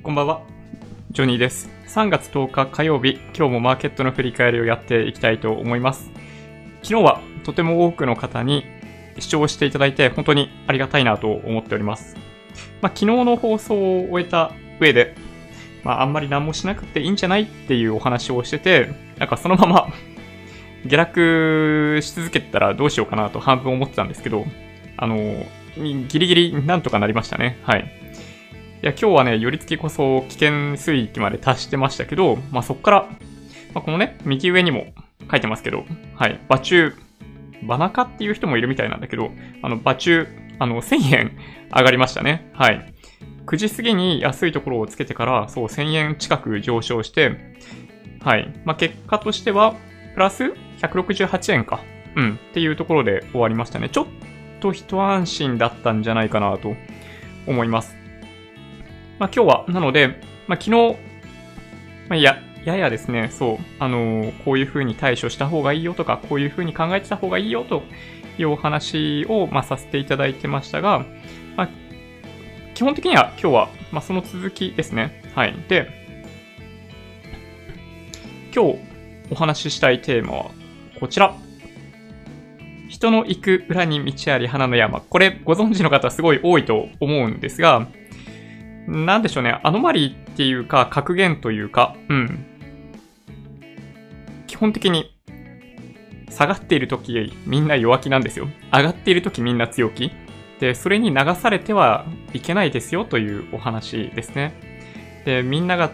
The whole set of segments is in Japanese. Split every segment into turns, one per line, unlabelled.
こんばんは。ジョニーです。3月10日火曜日、今日もマーケットの振り返りをやっていきたいと思います。昨日はとても多くの方に視聴していただいて本当にありがたいなと思っております。まあ、昨日の放送を終えた上で、まあ、あんまり何もしなくていいんじゃないっていうお話をしてて、なんかそのまま 下落し続けたらどうしようかなと半分思ってたんですけど、あの、ギリギリなんとかなりましたね。はい。や、今日はね、寄り付きこそ危険水域まで達してましたけど、まあ、そっから、まあ、このね、右上にも書いてますけど、はい、馬中、バナカっていう人もいるみたいなんだけど、あの、馬中、あの、1000円上がりましたね。はい。9時過ぎに安いところをつけてから、そう、1000円近く上昇して、はい。まあ、結果としては、プラス168円か。うん。っていうところで終わりましたね。ちょっと一安心だったんじゃないかなと思います。まあ、今日は、なので、まあ、昨日、まあ、や、ややですね、そう、あのーこういう風に対処した方がいいよとか、こういう風に考えてた方がいいよというお話を、まあ、させていただいてましたが、まあ、基本的には今日は、まあ、その続きですね。はい。で、今日お話ししたいテーマはこちら。人の行く裏に道あり花の山。これご存知の方すごい多いと思うんですが、なんでしょうね、アノマリーっていうか、格言というか、うん。基本的に、下がっている時みんな弱気なんですよ。上がっている時みんな強気。で、それに流されてはいけないですよというお話ですね。で、みんなが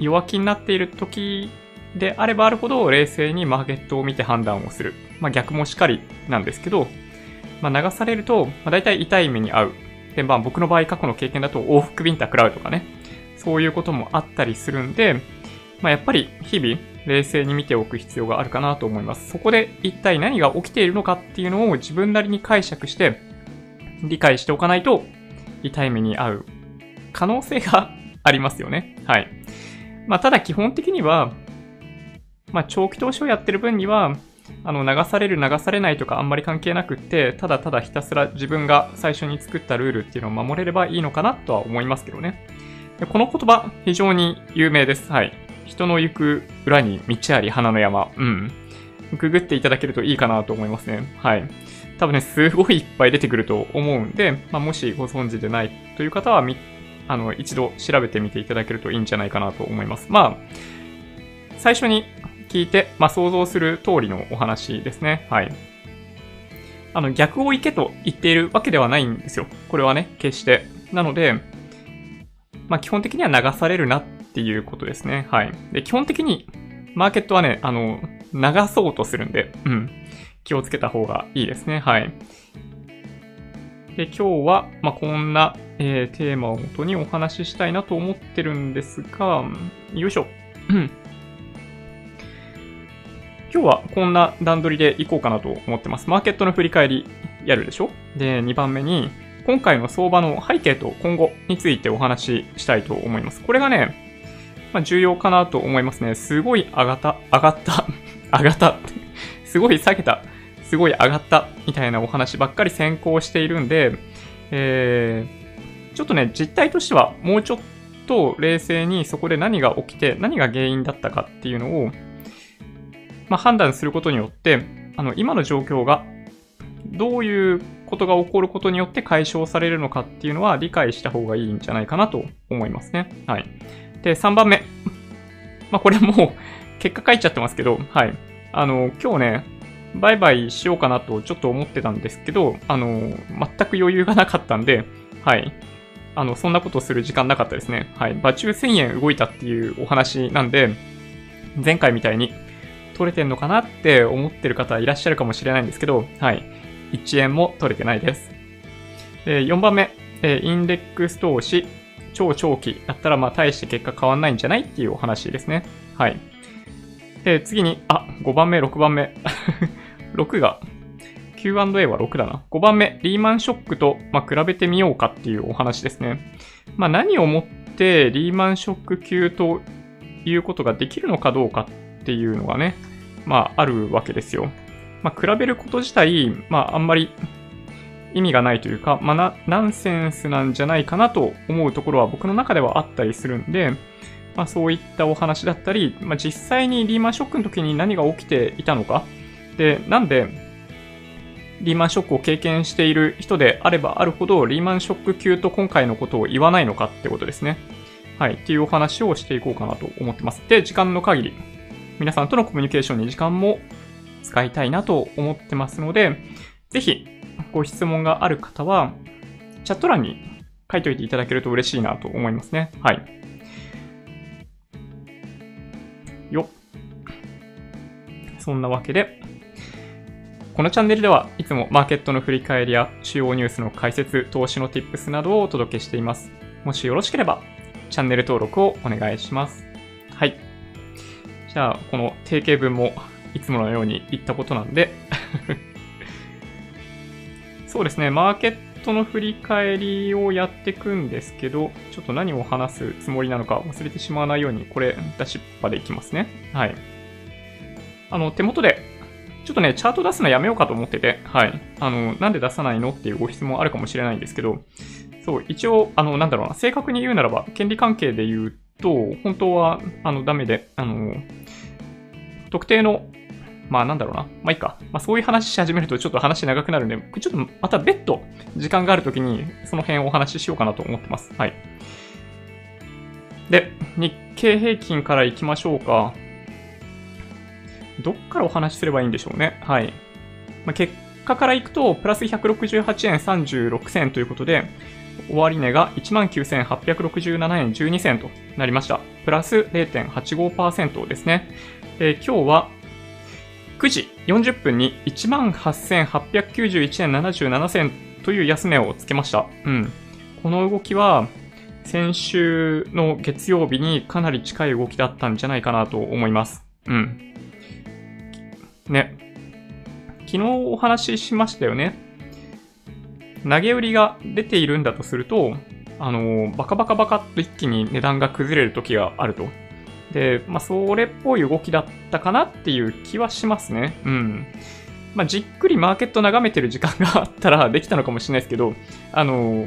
弱気になっている時であればあるほど冷静にマーケットを見て判断をする。まあ逆もしかりなんですけど、まあ流されると、まあ大体痛い目に遭う。で、まあ僕の場合過去の経験だと往復ビンタ食らうとかね、そういうこともあったりするんで、まあやっぱり日々冷静に見ておく必要があるかなと思います。そこで一体何が起きているのかっていうのを自分なりに解釈して理解しておかないと痛い目に遭う可能性がありますよね。はい。まあただ基本的には、まあ長期投資をやってる分には、あの、流される流されないとかあんまり関係なくって、ただただひたすら自分が最初に作ったルールっていうのを守れればいいのかなとは思いますけどね。でこの言葉、非常に有名です。はい。人の行く裏に道あり花の山。うん。ググっていただけるといいかなと思いますね。はい。多分ね、すごいいっぱい出てくると思うんで、まあ、もしご存知でないという方は、あの、一度調べてみていただけるといいんじゃないかなと思います。まあ、最初に聞いて、まあ、想像する通りのお話ですね。はい。あの、逆を行けと言っているわけではないんですよ。これはね、決して。なので、まあ、基本的には流されるなっていうことですね。はい。で、基本的に、マーケットはね、あの、流そうとするんで、うん。気をつけた方がいいですね。はい。で、今日は、まあ、こんな、えーテーマをもとにお話ししたいなと思ってるんですが、よいしょ。今日はこんな段取りでいこうかなと思ってます。マーケットの振り返りやるでしょ？で、2番目に、今回の相場の背景と今後についてお話ししたいと思います。これがね、まあ、重要かなと思いますね。すごい上がった、上がった、上がった、すごい下げた、すごい上がった、みたいなお話ばっかり先行しているんで、えー、ちょっとね、実態としてはもうちょっと冷静にそこで何が起きて、何が原因だったかっていうのを、まあ、判断することによって、あの、今の状況がどういうことが起こることによって解消されるのかっていうのは理解した方がいいんじゃないかなと思いますね。はい。で、3番目。まあ、これもう結果書いちゃってますけど、はい。あの、今日ね、売買しようかなとちょっと思ってたんですけど、あの、全く余裕がなかったんで、はい。あの、そんなことする時間なかったですね。はい。場中1000円動いたっていうお話なんで、前回みたいに取れてんのかなって思ってる方いらっしゃるかもしれないんですけど、はい。1円も取れてないです。で4番目、えインデックス投資、超長期だったら、まあ、大して結果変わんないんじゃないっていうお話ですね。はい。で、次に、あ、5番目、6番目。6が、Q&A は6だな。5番目、リーマンショックと、まあ、比べてみようかっていうお話ですね。まあ、何をもってリーマンショック級ということができるのかどうかっていうのがね、まあ、あるわけですよ。まあ、比べること自体、まあ、あんまり意味がないというか、まあ、な、ナンセンスなんじゃないかなと思うところは僕の中ではあったりするんで、まあ、そういったお話だったり、まあ、実際にリーマンショックの時に何が起きていたのか、で、なんで、リーマンショックを経験している人であればあるほど、リーマンショック級と今回のことを言わないのかってことですね。はい。っていうお話をしていこうかなと思ってます。で、時間の限り、皆さんとのコミュニケーションに時間も使いたいなと思ってますので、ぜひ、ご質問がある方は、チャット欄に書いといていただけると嬉しいなと思いますね。はい。よそんなわけで、このチャンネルではいつもマーケットの振り返りや主要ニュースの解説、投資の tips などをお届けしています。もしよろしければ、チャンネル登録をお願いします。じゃあ、この定型文もいつものように言ったことなんで そうですね、マーケットの振り返りをやっていくんですけど、ちょっと何を話すつもりなのか忘れてしまわないように、これ出しっぱでいきますね。はい。あの、手元で、ちょっとね、チャート出すのやめようかと思ってて、はい。あの、なんで出さないのっていうご質問あるかもしれないんですけど、そう、一応、あの、なんだろうな、正確に言うならば、権利関係で言うと、本当は、あの、ダメで、あの、特定のまあなんだろうな。まあいいか。まあそういう話し始めるとちょっと話長くなるんで、ちょっとまた別途時間があるときにその辺をお話ししようかなと思ってます。はい。で、日経平均から行きましょうか。どっからお話しすればいいんでしょうね。はい。まあ、結果から行くと、プラス168円36銭ということで、終値が19,867円12銭となりました。プラス0.85%ですね。え今日は9時40分に18,891円77銭という安値をつけました。うん。この動きは、先週の月曜日にかなり近い動きだったんじゃないかなと思います。うん。ね。昨日お話ししましたよね。投げ売りが出ているんだとすると、あの、バカバカバカっと一気に値段が崩れる時があると。で、まあ、それっぽい動きだったかなっていう気はしますね。うん。まあ、じっくりマーケット眺めてる時間があったらできたのかもしれないですけど、あの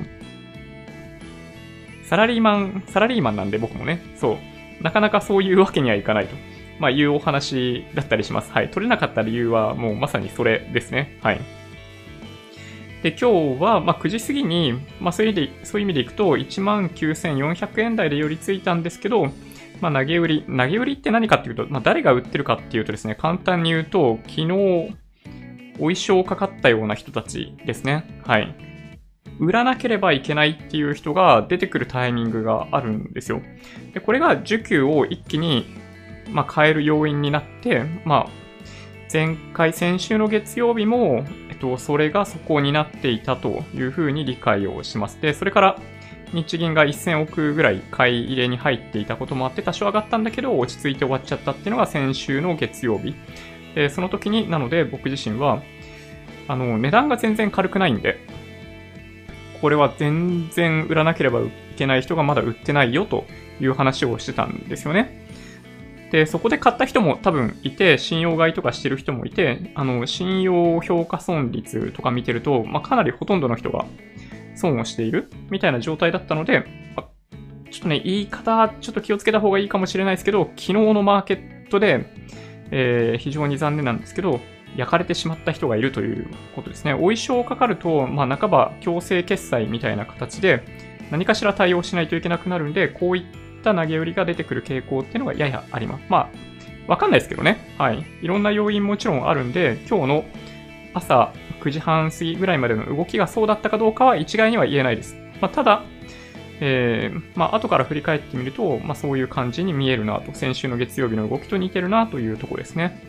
サラリーマン、サラリーマンなんで僕もね、そう、なかなかそういうわけにはいかないと、まあ、いうお話だったりします。はい。取れなかった理由はもうまさにそれですね。はい。で、今日は、ま、9時過ぎに、まあ、そういう意味で、そういう意味でいくと、19,400円台で寄りついたんですけど、まあ、投げ売り。投げ売りって何かっていうと、まあ、誰が売ってるかっていうとですね、簡単に言うと、昨日、お衣装かかったような人たちですね。はい。売らなければいけないっていう人が出てくるタイミングがあるんですよ。で、これが需給を一気に、まあ、変える要因になって、まあ、前回、先週の月曜日も、と、それがそこになっていたというふうに理解をします。で、それから、日銀が1000億ぐらい買い入れに入っていたこともあって多少上がったんだけど落ち着いて終わっちゃったっていうのが先週の月曜日。で、その時に、なので僕自身は、あの、値段が全然軽くないんで、これは全然売らなければいけない人がまだ売ってないよという話をしてたんですよね。で、そこで買った人も多分いて、信用買いとかしてる人もいて、あの、信用評価損率とか見てると、まあ、かなりほとんどの人が損をしているみたいな状態だったので、ちょっとね、言い方、ちょっと気をつけた方がいいかもしれないですけど、昨日のマーケットで、えー、非常に残念なんですけど、焼かれてしまった人がいるということですね。お衣装かかると、まあ、半ば強制決済みたいな形で、何かしら対応しないといけなくなるんで、こういった投げ売りが出てくる傾向っていうのがややあります。まあ、わかんないですけどね。はい。いろんな要因もちろんあるんで、今日の朝9時半過ぎぐらいまでの動きがそうだったかどうかは一概には言えないです。まあ、ただ、えー、まあ、後から振り返ってみると、まあ、そういう感じに見えるなと、先週の月曜日の動きと似てるなというところですね。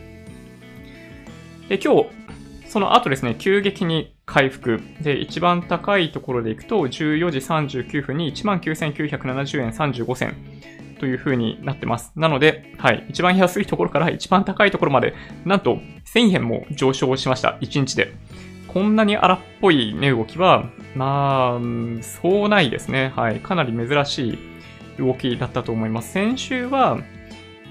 で、今日、その後ですね、急激に回復。で、一番高いところでいくと、14時39分に19,970円35銭という風になってます。なので、はい、一番安いところから一番高いところまで、なんと1000円も上昇しました。1日で。こんなに荒っぽい値動きは、まあ、そうないですね。はい。かなり珍しい動きだったと思います。先週は、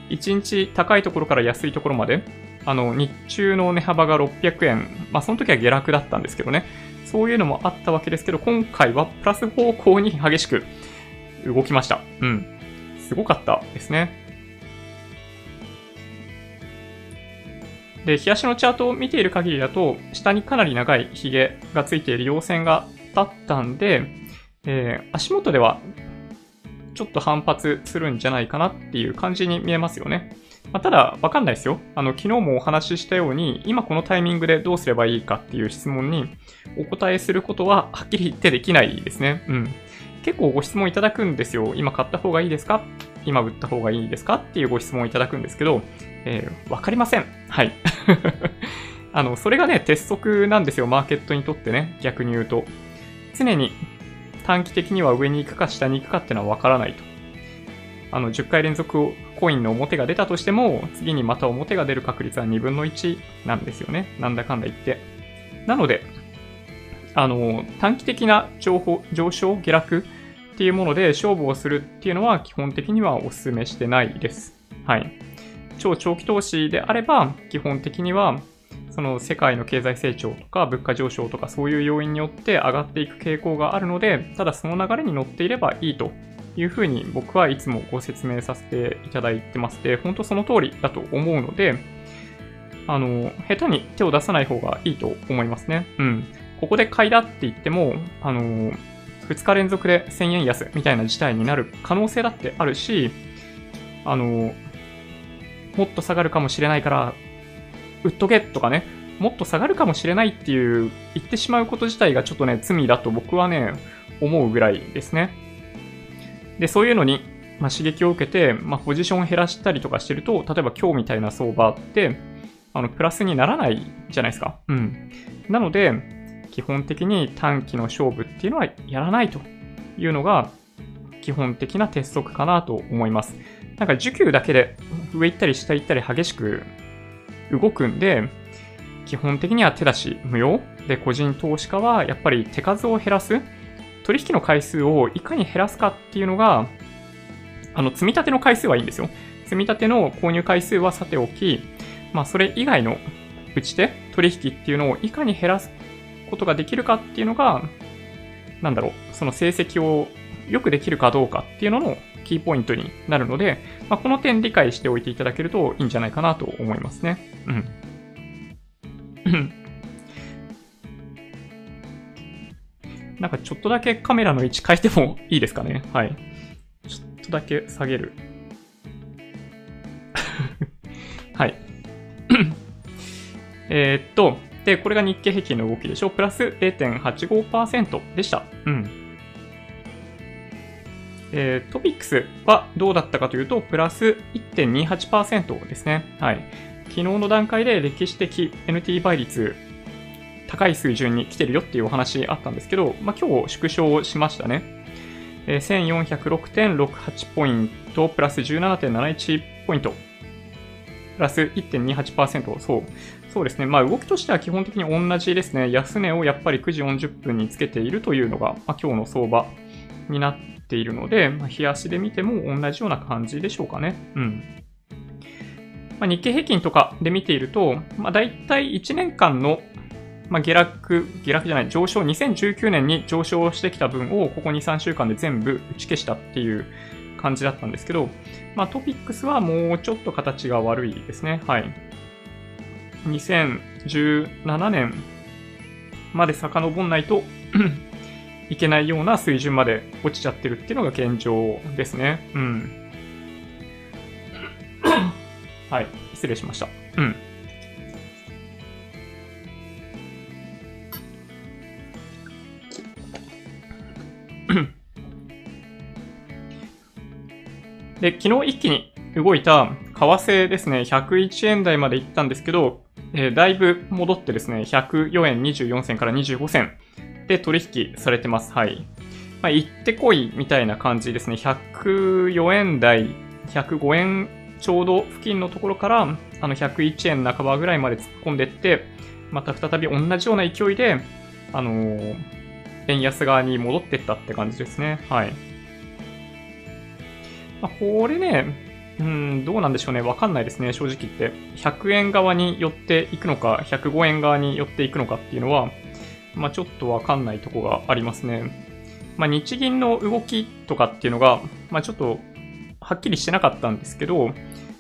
1日高いところから安いところまで、あの、日中の値幅が600円。まあ、その時は下落だったんですけどね。そういうのもあったわけですけど、今回はプラス方向に激しく動きました。うん。すごかったですね。で、日足のチャートを見ている限りだと、下にかなり長いヒゲがついている陽線が立ったんで、えー、足元ではちょっと反発するんじゃないかなっていう感じに見えますよね。まあ、ただ、わかんないですよ。あの、昨日もお話ししたように、今このタイミングでどうすればいいかっていう質問にお答えすることは、はっきり言ってできないですね。うん。結構ご質問いただくんですよ。今買った方がいいですか？今売った方がいいですか？っていうご質問をいただくんですけど、えー、わかりません。はい。あの、それがね、鉄則なんですよ。マーケットにとってね。逆に言うと。常に短期的には上に行くか下に行くかっていうのはわからないと。あの、10回連続コインの表が出たとしても、次にまた表が出る確率は2分の1なんですよね。なんだかんだ言って。なので、あの、短期的な、上昇、下落っていうもので勝負をするっていうのは基本的にはお勧めしてないです。はい。超長期投資であれば、基本的には、その世界の経済成長とか物価上昇とかそういう要因によって上がっていく傾向があるので、ただその流れに乗っていればいいというふうに僕はいつもご説明させていただいてますで、本当その通りだと思うので、あの、下手に手を出さない方がいいと思いますね。うん。ここで買いだって言っても、あの、2日連続で1000円安みたいな事態になる可能性だってあるし、あの、もっと下がるかもしれないから、売っとけとかね、もっと下がるかもしれないっていう言ってしまうこと自体がちょっとね、罪だと僕はね、思うぐらいですね。で、そういうのに、まあ、刺激を受けて、まあ、ポジションを減らしたりとかしてると、例えば今日みたいな相場って、あの、プラスにならないじゃないですか。うん。なので、基本的に短期の勝負っていうのはやらないというのが、基本的な鉄則かなと思います。なんか需給だけで上行ったり下行ったり激しく動くんで、基本的には手出し無用で、個人投資家はやっぱり手数を減らす、取引の回数をいかに減らすかっていうのが、あの、積み立ての回数はいいんですよ。積み立ての購入回数はさておき、まあ、それ以外の打ち手、取引っていうのをいかに減らすことができるかっていうのが、なんだろう、その成績をよくできるかどうかっていうののキーポイントになるので、まあ、この点理解しておいていただけるといいんじゃないかなと思いますね。うん。なんかちょっとだけカメラの位置変えてもいいですかね。はい。ちょっとだけ下げる。はい。え、っと、で、これが日経平均の動きでしょ。プラス0.85%でした。うん。えー、トピックスはどうだったかというと、プラス1.28%ですね。はい。昨日の段階で歴史的 NT 倍率高い水準に来てるよっていうお話あったんですけど、まあ、今日縮小しましたね。えー、1406.68ポイント、プラス17.71ポイント、プラス1.28%、そう。そうですね。まあ動きとしては基本的に同じですね。安値をやっぱり9時40分につけているというのが、まあ、今日の相場になっているので、まあ、日足で見ても同じような感じでしょうかね。うん。まあ、日経平均とかで見ていると、まあ、大体1年間の、まあ、下落、下落じゃない、上昇、2019年に上昇してきた分をここ2、3週間で全部打ち消したっていう感じだったんですけど、まあ、トピックスはもうちょっと形が悪いですね。はい。2017年まで遡んないと いけないような水準まで落ちちゃってるっていうのが現状ですね。うん。はい。失礼しました。うん。で、昨日一気に動いた為替ですね、101円台まで行ったんですけど、えー、だいぶ戻ってですね、104円24銭から25銭で取引されてます。はい。まあ、行ってこいみたいな感じですね。104円台、105円ちょうど付近のところから、あの101円半ばぐらいまで突っ込んでって、また再び同じような勢いで、あのー、円安側に戻ってったって感じですね。はい。ま、これね、うん、どうなんでしょうね。わかんないですね、正直言って。100円側に寄っていくのか、105円側に寄っていくのかっていうのは、まあ、ちょっとわかんないとこがありますね。まあ、日銀の動きとかっていうのが、まあ、ちょっとはっきりしてなかったんですけど、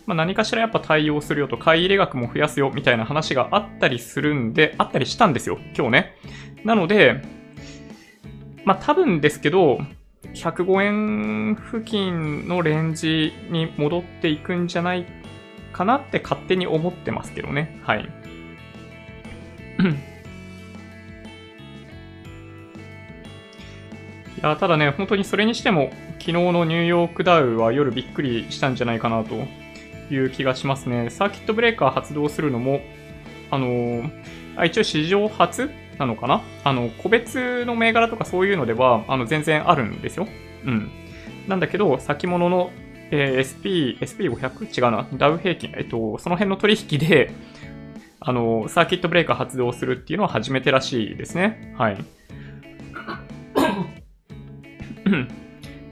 まあ、何かしらやっぱ対応するよと、買い入れ額も増やすよみたいな話があったりするんで、あったりしたんですよ、今日ね。なので、まあ多分ですけど、105円付近のレンジに戻っていくんじゃないかなって勝手に思ってますけどね。はい。いや、ただね、本当にそれにしても、昨日のニューヨークダウは夜びっくりしたんじゃないかなという気がしますね。サーキットブレーカー発動するのも、あのー、一応史上初なのかな？あの、個別の銘柄とかそういうのでは、あの、全然あるんですよ。うん。なんだけど、先物の、えー、SP、SP500? 違うな。ダウ平均。えっと、その辺の取引で、あの、サーキットブレーカー発動するっていうのは初めてらしいですね。はい。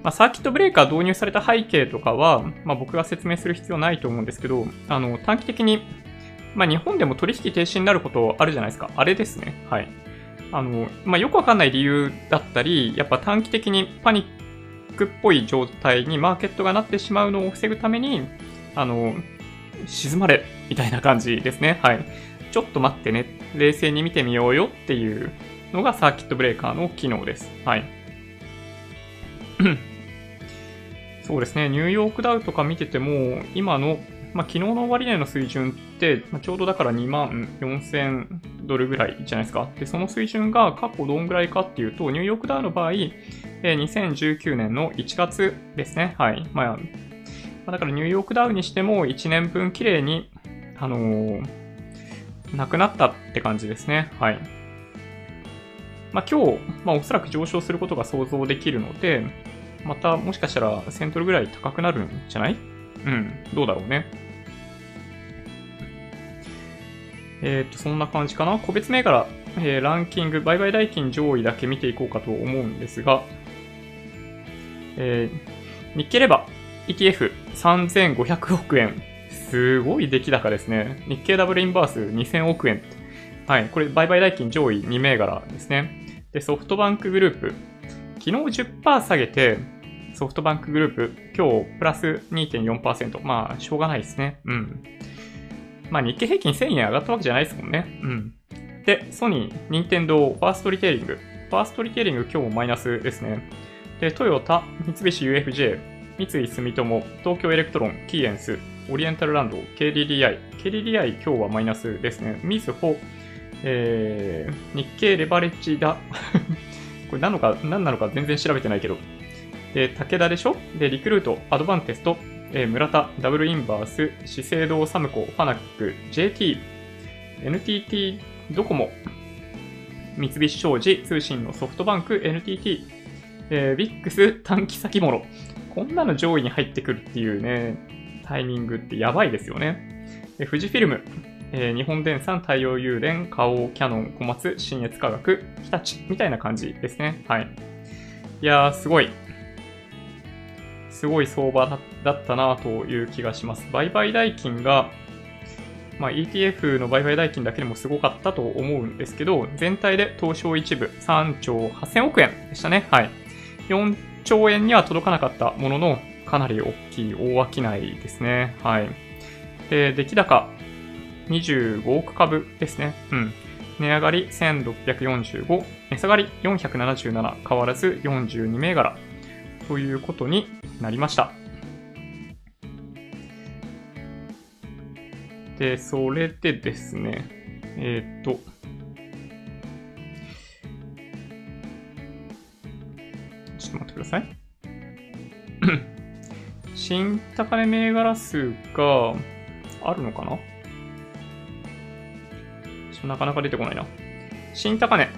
まあ、サーキットブレーカー導入された背景とかは、まあ、僕が説明する必要ないと思うんですけど、あの、短期的にまあ、日本でも取引停止になることあるじゃないですか。あれですね。はい。あの、まあ、よくわかんない理由だったり、やっぱ短期的にパニックっぽい状態にマーケットがなってしまうのを防ぐために、あの、沈まれ、みたいな感じですね。はい。ちょっと待ってね。冷静に見てみようよっていうのがサーキットブレーカーの機能です。はい。そうですね。ニューヨークダウとか見てても、今のまあ、昨日の終値の水準って、まあ、ちょうどだから2万4000ドルぐらいじゃないですか。で、その水準が過去どんぐらいかっていうと、ニューヨークダウの場合、えー、2019年の1月ですね。はい。まあ、だからニューヨークダウにしても1年分綺麗に、あのー、なくなったって感じですね。はい。まあ、今日、まあ、おそらく上昇することが想像できるので、またもしかしたら1000ドルぐらい高くなるんじゃない？うん、どうだろうね。えっ、と、そんな感じかな。個別銘柄、えー、ランキング、売買代金上位だけ見ていこうかと思うんですが、えー、日経レバー ETF3500 億円。すごい出来高ですね。日経ダブルインバース2000億円。はい。これ、売買代金上位2銘柄ですね。で、ソフトバンクグループ。昨日10%下げて、ソフトバンクグループ、今日プラス2.4%。まあ、しょうがないですね。うん。まあ日経平均1000円上がったわけじゃないですもんね。うん。で、ソニー、ニンテンドー、ファーストリテイリング。ファーストリテイリング今日もマイナスですね。で、トヨタ、三菱 UFJ、三井住友、東京エレクトロン、キーエンス、オリエンタルランド、KDDI。KDDI 今日はマイナスですね。みずほ、えー、日経レバレッジだ。これ何のか、何なのか全然調べてないけど。で、武田でしょ？で、リクルート、アドバンテスト、えー、村田、ダブルインバース、資生堂、サムコ、ファナック、JT、NTT、ドコモ、三菱商事、通信のソフトバンク、NTT、えー、ビックス、短期先物。こんなの上位に入ってくるっていうね、タイミングってやばいですよね。で富士フィルム、えー、日本電産、太陽誘電、花王、キャノン、小松、新越科学、日立みたいな感じですね。はい。いやー、すごい。すごい相場だったなという気がします。売買代金が、まあ、ETF の売買代金だけでもすごかったと思うんですけど、全体で東証一部3兆8000億円でしたね。はい。4兆円には届かなかったものの、かなり大きい大商いですね。はい。で、出来高25億株ですね。うん。値上がり1645、値下がり477、変わらず42銘柄ということになりました。で、それでですね、えー、っと、ちょっと待ってください。新高値銘柄数があるのかな？なかなか出てこないな。新高値、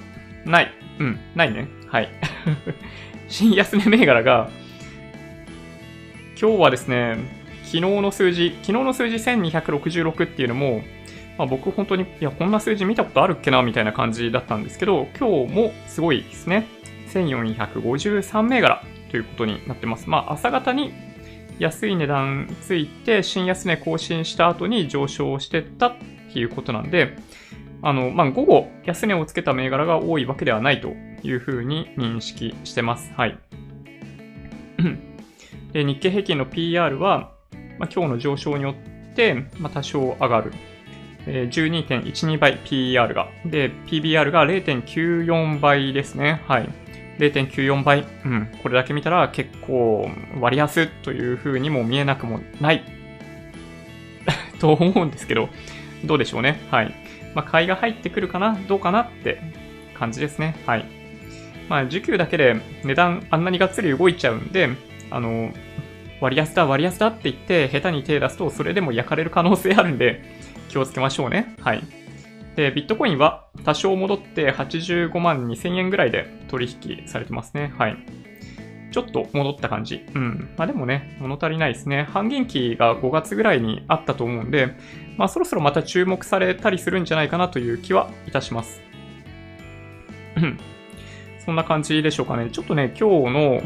ない。うん、ないね。はい。新安値銘柄が今日はですね、昨日の数字、昨日の数字1266っていうのも、まあ、僕本当に、いや、こんな数字見たことあるっけなみたいな感じだったんですけど、今日もすごいですね。1453銘柄ということになってます。まあ、朝方に安い値段ついて、新安値更新した後に上昇してったっていうことなんで、あの、まあ、午後、安値をつけた銘柄が多いわけではないというふうに認識してます。はい。で、日経平均の PR は、まあ、今日の上昇によって、まあ、多少上がる。えー、12.12倍 PR が。で、PBR が0.94倍ですね。はい。0.94倍。うん。これだけ見たら結構割安という風にも見えなくもない と思うんですけど、どうでしょうね。はい。まあ、買いが入ってくるかなどうかなって感じですね。はい。まあ、需給だけで値段あんなにがっつり動いちゃうんで、あの、割安だ、割安だって言って、下手に手出すと、それでも焼かれる可能性あるんで、気をつけましょうね。はい。で、ビットコインは多少戻って85万2000円ぐらいで取引されてますね。はい。ちょっと戻った感じ。うん。まあでもね、物足りないですね。半減期が5月ぐらいにあったと思うんで、まあそろそろまた注目されたりするんじゃないかなという気はいたします。そんな感じでしょうかね。ちょっとね、今日の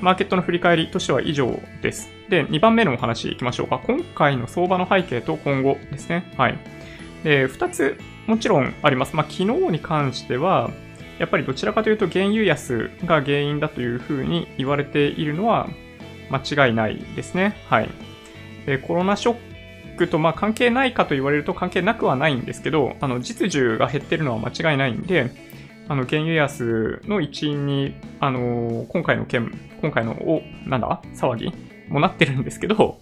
マーケットの振り返りとしては以上です。で、2番目のお話いきましょうか。今回の相場の背景と今後ですね。はい。で、2つもちろんあります。まあ、昨日に関しては、やっぱりどちらかというと原油安が原因だというふうに言われているのは間違いないですね。はい。でコロナショックとま関係ないかと言われると関係なくはないんですけど、あの実需が減ってるのは間違いないんで、あの原油安の一因に、あの今回の件、今回のお、なんだ？騒ぎ？もなってるんですけど、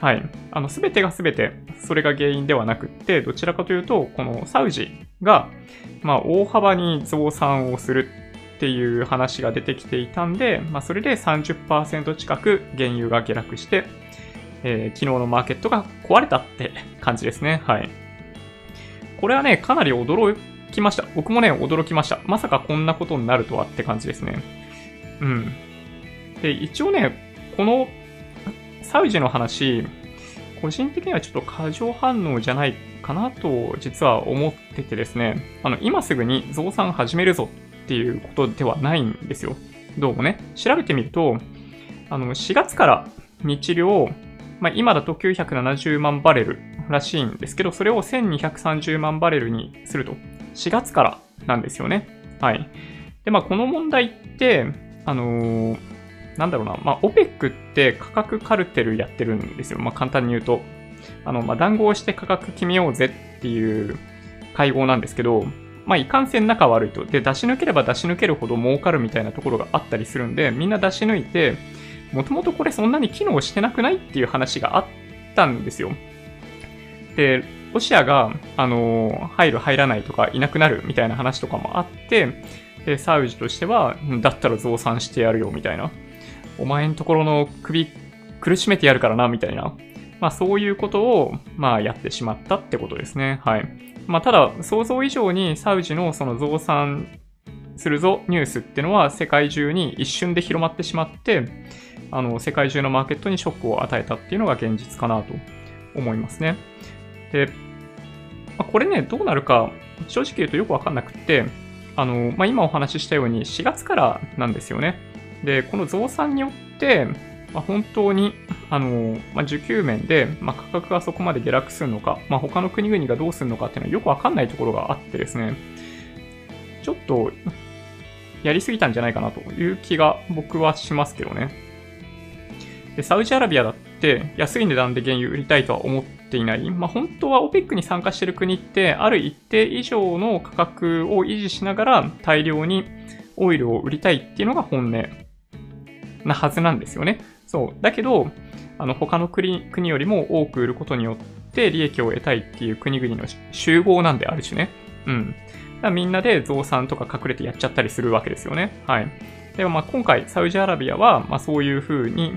はい。あの、すべてがすべて、それが原因ではなくって、どちらかというと、このサウジが、まあ、大幅に増産をするっていう話が出てきていたんで、まあ、それで30%近く原油が下落して、えー、昨日のマーケットが壊れたって感じですね。はい。これはね、かなり驚きました。僕もね、驚きました。まさかこんなことになるとはって感じですね。うん。で、一応ね、このサウジの話、個人的にはちょっと過剰反応じゃないかなと実は思っててですね、あの、今すぐに増産始めるぞっていうことではないんですよ。どうもね。調べてみると、あの、4月から日量、まあ、今だと970万バレルらしいんですけど、それを1230万バレルにすると。4月からなんですよね。はい。で、まあ、この問題って、あのーなんだろうな、まあ、OPEC って価格カルテルやってるんですよ。まあ、簡単に言うと。あの、まあ、談合して価格決めようぜっていう会合なんですけど、まあ、いかんせん仲悪いと。で、出し抜ければ出し抜けるほど儲かるみたいなところがあったりするんで、みんな出し抜いて、もともとこれそんなに機能してなくないっていう話があったんですよ。で、ロシアが、あの、入る入らないとかいなくなるみたいな話とかもあって、で、サウジとしては、だったら増産してやるよみたいなお前んところの首苦しめてやるからな、みたいな。まあそういうことを、まあやってしまったってことですね。はい。まあただ、想像以上にサウジのその増産するぞニュースってのは世界中に一瞬で広まってしまって、あの、世界中のマーケットにショックを与えたっていうのが現実かなと思いますね。で、まあ、これね、どうなるか正直言うとよくわかんなくって、あの、まあ、今お話ししたように4月からなんですよね。で、この増産によって、まあ、本当に、あの、まあ、需給面で、まあ、価格がそこまで下落するのか、まあ、他の国々がどうするのかっていうのはよくわかんないところがあってですね、ちょっと、やりすぎたんじゃないかなという気が僕はしますけどね。で、サウジアラビアだって安い値段で原油売りたいとは思ってていない。まあ、本当は OPEC に参加している国って、ある一定以上の価格を維持しながら大量にオイルを売りたいっていうのが本音なはずなんですよね。そう。だけど、あの、他の国国よりも多く売ることによって利益を得たいっていう国々の集合なんであるしね。うん。だみんなで増産とか隠れてやっちゃったりするわけですよね。はい。でもまあ今回サウジアラビアは、まそういう風に、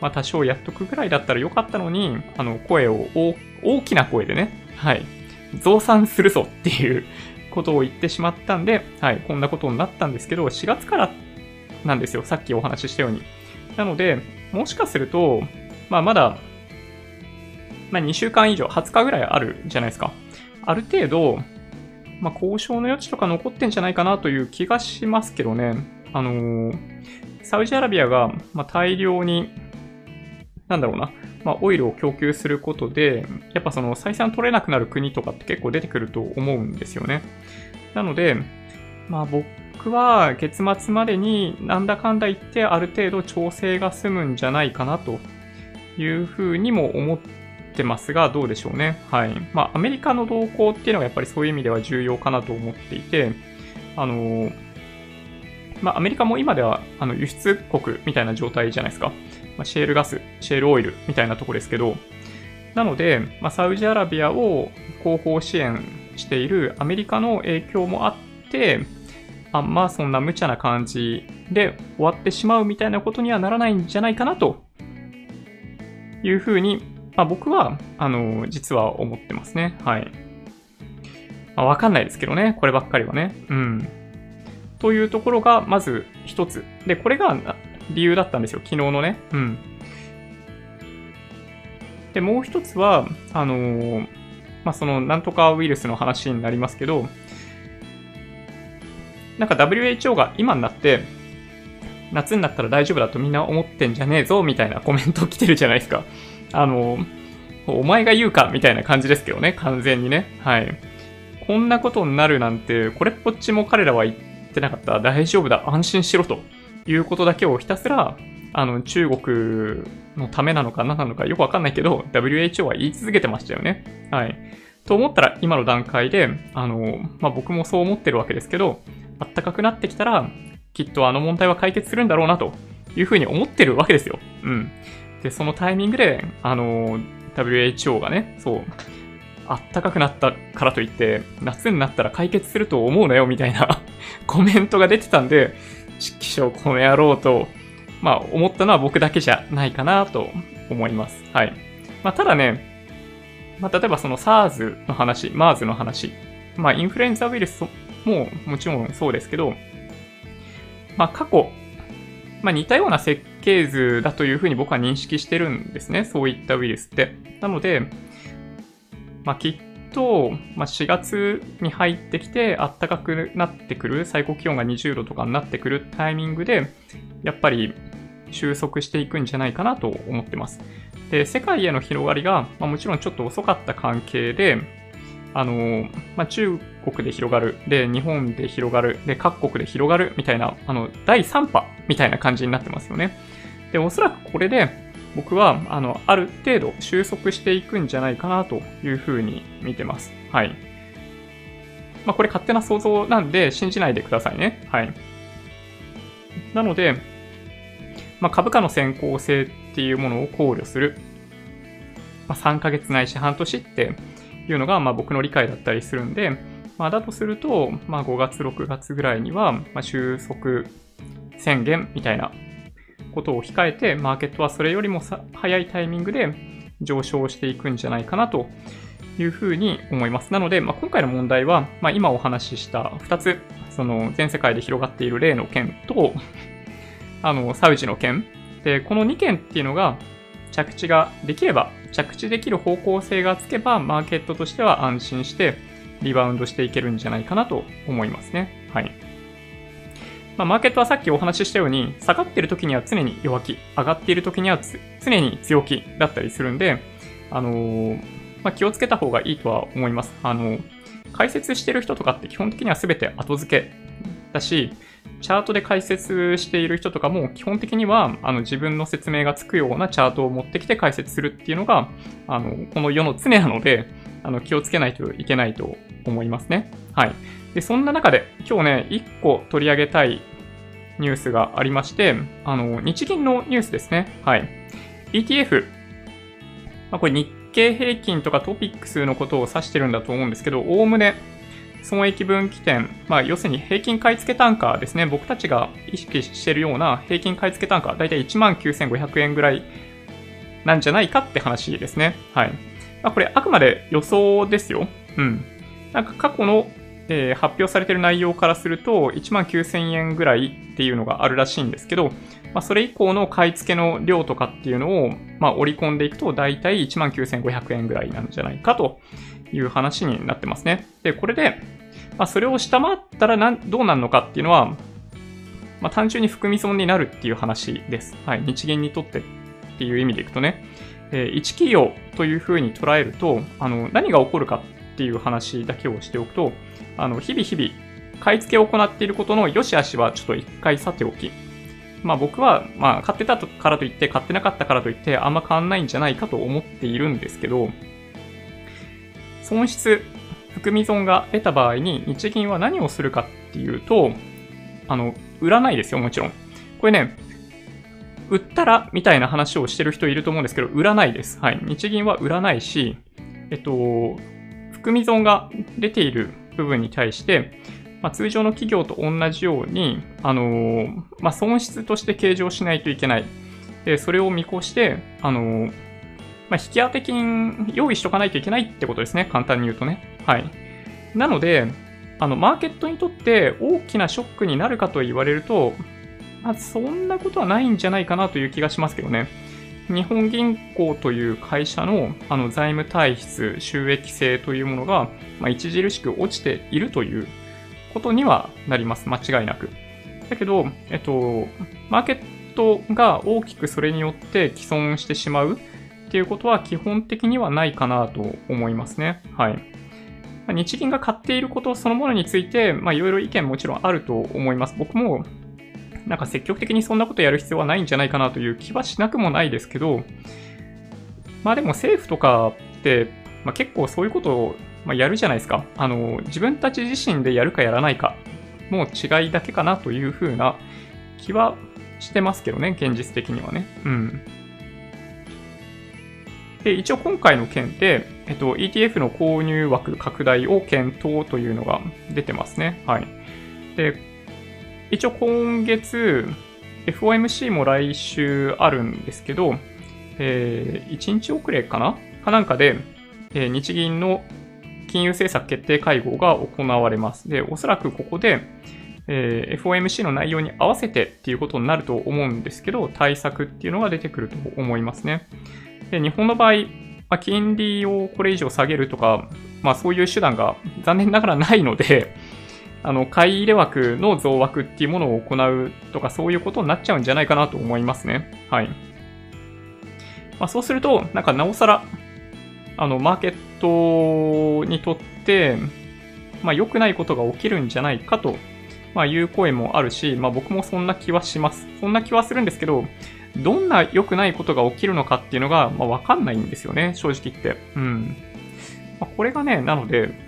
まあ多少やっとくぐらいだったらよかったのに、あの、声を大きな声でね、はい。増産するぞっていう ことを言ってしまったんで、はい、こんなことになったんですけど、4月からなんですよ。さっきお話ししたように。なので、もしかすると、まあ、まだ、まあ、2週間以上、20日ぐらいあるじゃないですか。ある程度、まあ、交渉の余地とか残ってんじゃないかなという気がしますけどね。あのー、サウジアラビアが、ま、大量に、なんだろうな、まあ、オイルを供給することで、やっぱその採算取れなくなる国とかって結構出てくると思うんですよね。なので、まあ僕は月末までになんだかんだ言ってある程度調整が済むんじゃないかなというふうにも思ってますが、どうでしょうね。はい。まあアメリカの動向っていうのがやっぱりそういう意味では重要かなと思っていて、あの、まあアメリカも今ではあの輸出国みたいな状態じゃないですか。まあ、シェールガス、シェールオイルみたいなとこですけど、なので、まあ、サウジアラビアを後方支援しているアメリカの影響もあって、あんまそんな無茶な感じで終わってしまうみたいなことにはならないんじゃないかなというふうに、まあ、僕は、あの、実は思ってますね。はい。まあ、わかんないですけどね、こればっかりはね。うん。というところが、まず一つ。で、これが理由だったんですよ、昨日のね。うん。で、もう一つは、あのー、まあ、その、なんとかウイルスの話になりますけど、なんか WHO が今になって、夏になったら大丈夫だとみんな思ってんじゃねえぞ、みたいなコメント来てるじゃないですか。あの、お前が言うか、みたいな感じですけどね、完全にね。はい。こんなことになるなんて、これっぽっちも彼らは言ってなかった。大丈夫だ、安心しろということだけをひたすら、あの、中国のためなのか何なのかよくわかんないけど、WHO は言い続けてましたよね。はい。と思ったら、今の段階で、あの、まあ、僕もそう思ってるわけですけど、暖かくなってきたら、きっとあの問題は解決するんだろうなというふうに思ってるわけですよ。うん。で、そのタイミングで、あの、WHO がね、そう、あったかくなったからといって、夏になったら解決すると思うなよみたいな コメントが出てたんで、指揮所この野郎と、まあ思ったのは僕だけじゃないかなと思います。はい。まあただね、まあ例えばその SARS の話、MERS の話、まあインフルエンザウイルスももちろんそうですけど、まあ過去、まあ似たような設計図だというふうに僕は認識してるんですね。そういったウイルスって。なので、まあきっと、まあ、4月に入ってきて暖かくなってくる、最高気温が20度とかになってくるタイミングで、やっぱり収束していくんじゃないかなと思ってます。で、世界への広がりが、まあ、もちろんちょっと遅かった関係で、あの、まあ、中国で広がる、で、日本で広がる、で、各国で広がるみたいな、あの、第3波みたいな感じになってますよね。で、おそらくこれで、僕は、あの、ある程度収束していくんじゃないかなというふうに見てます。はい。まあ、これ勝手な想像なんで信じないでくださいね。はい。なので、まあ、株価の先行性っていうものを考慮する。まあ、3ヶ月ないし半年っていうのが、まあ、僕の理解だったりするんで、まあ、だとすると、まあ、5月、6月ぐらいには、まあ、収束宣言みたいなことを控えて、マーケットはそれよりも早いタイミングで上昇していくんじゃないかなというふうに思います。なので、まあ、今回の問題は、まあ、今お話しした2つ、その全世界で広がっている例の件と、あの、サウジの件。で、この2件っていうのが着地ができれば、着地できる方向性がつけば、マーケットとしては安心してリバウンドしていけるんじゃないかなと思いますね。はい。まあ、マーケットはさっきお話ししたように、下がっている時には常に弱気、上がっている時には常に強気だったりするんで、あのー、まあ、気をつけた方がいいとは思います。あの、解説してる人とかって基本的には全て後付けだし、チャートで解説している人とかも基本的にはあの自分の説明がつくようなチャートを持ってきて解説するっていうのがあのこの世の常なのであの気をつけないといけないと思いますね。はい。で、そんな中で今日ね、1個取り上げたいニュースがありまして、あの、日銀のニュースですね。はい。ETF。まあ、これ日経平均とかトピックスのことを指してるんだと思うんですけど、おおむね損益分岐点、まあ、要するに平均買い付け単価ですね。僕たちが意識してるような平均買い付け単価、だいたい19,500円ぐらいなんじゃないかって話ですね。はい。まあ、これあくまで予想ですよ。うん。なんか過去のえー、発表されている内容からすると、1万9000円ぐらいっていうのがあるらしいんですけど、まあ、それ以降の買い付けの量とかっていうのを、まあ、織り込んでいくと、だいたい1万9500円ぐらいなんじゃないかという話になってますね。で、これで、まあ、それを下回ったらどうなるのかっていうのは、まあ、単純に含み損になるっていう話です。はい。日銀にとってっていう意味でいくとね。えー、1企業というふうに捉えると、あの、何が起こるかっていう話だけをしておくと、あの、日々日々、買い付けを行っていることの良し悪しはちょっと一回さておき、まあ僕は、まあ買ってたからといって、買ってなかったからといって、あんま変わんないんじゃないかと思っているんですけど、損失、含み損が出た場合に日銀は何をするかっていうと、あの、売らないですよ、もちろん。これね、売ったらみたいな話をしてる人いると思うんですけど、売らないです。はい。日銀は売らないし、えっと、含み損が出ている部分に対して、まあ、通常の企業と同じように、あのー、まあ、損失として計上しないといけない。で、それを見越して、あのー、まあ、引き当て金用意しとかないといけないってことですね。簡単に言うとね。はい。なので、あの、マーケットにとって大きなショックになるかと言われると、まあ、そんなことはないんじゃないかなという気がしますけどね。日本銀行という会社のあの財務体質、収益性というものが、まあ、著しく落ちているということにはなります。間違いなく。だけど、えっと、マーケットが大きくそれによって既存してしまうっていうことは基本的にはないかなと思いますね。はい。日銀が買っていることそのものについて、まあいろいろ意見もちろんあると思います。僕もなんか積極的にそんなことやる必要はないんじゃないかなという気はしなくもないですけど、まあでも政府とかって、まあ、結構そういうことを、まやるじゃないですか。あの、自分たち自身でやるかやらないかの違いだけかなというふうな気はしてますけどね、現実的にはね。うん。で、一応今回の件で、えっと、ETF の購入枠拡大を検討というのが出てますね。はい。で、一応今月、FOMC も来週あるんですけど、えー、1日遅れかな？かなんかで、えー、日銀の金融政策決定会合が行われます。で、おそらくここで、えー、FOMC の内容に合わせてっていうことになると思うんですけど、対策っていうのが出てくると思いますね。で、日本の場合、まあ、金利をこれ以上下げるとか、まあそういう手段が残念ながらないので、あの、買い入れ枠の増枠っていうものを行うとか、そういうことになっちゃうんじゃないかなと思いますね。はい。まあ、そうすると、なんかなおさら、あの、マーケットにとって、まあ、良くないことが起きるんじゃないかと、まあ、いう声もあるし、まあ、僕もそんな気はします。そんな気はするんですけど、どんな良くないことが起きるのかっていうのが、まあ、わかんないんですよね、正直言って。うん。まあ、これがね、なので、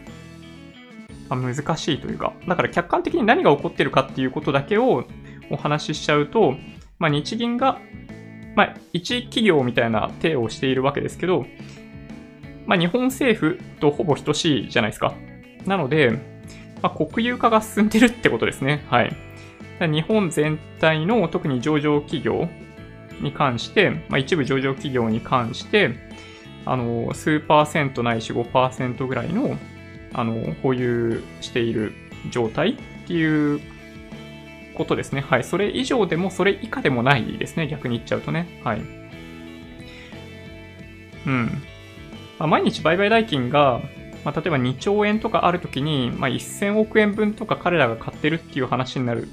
ま難しいというか、だから客観的に何が起こってるかっていうことだけをお話ししちゃうと、まあ、日銀が、まあ、一企業みたいな体をしているわけですけど、まあ、日本政府とほぼ等しいじゃないですか。なので、まあ、国有化が進んでるってことですね。はい。日本全体の特に上場企業に関して、まあ、一部上場企業に関して、あの、数パーセントないし5%ぐらいのあの、保有している状態っていうことですね。はい。それ以上でも、それ以下でもないですね。逆に言っちゃうとね。はい。うん。まあ、毎日売買代金が、まあ、例えば2兆円とかあるときに、まあ、1000億円分とか彼らが買ってるっていう話になる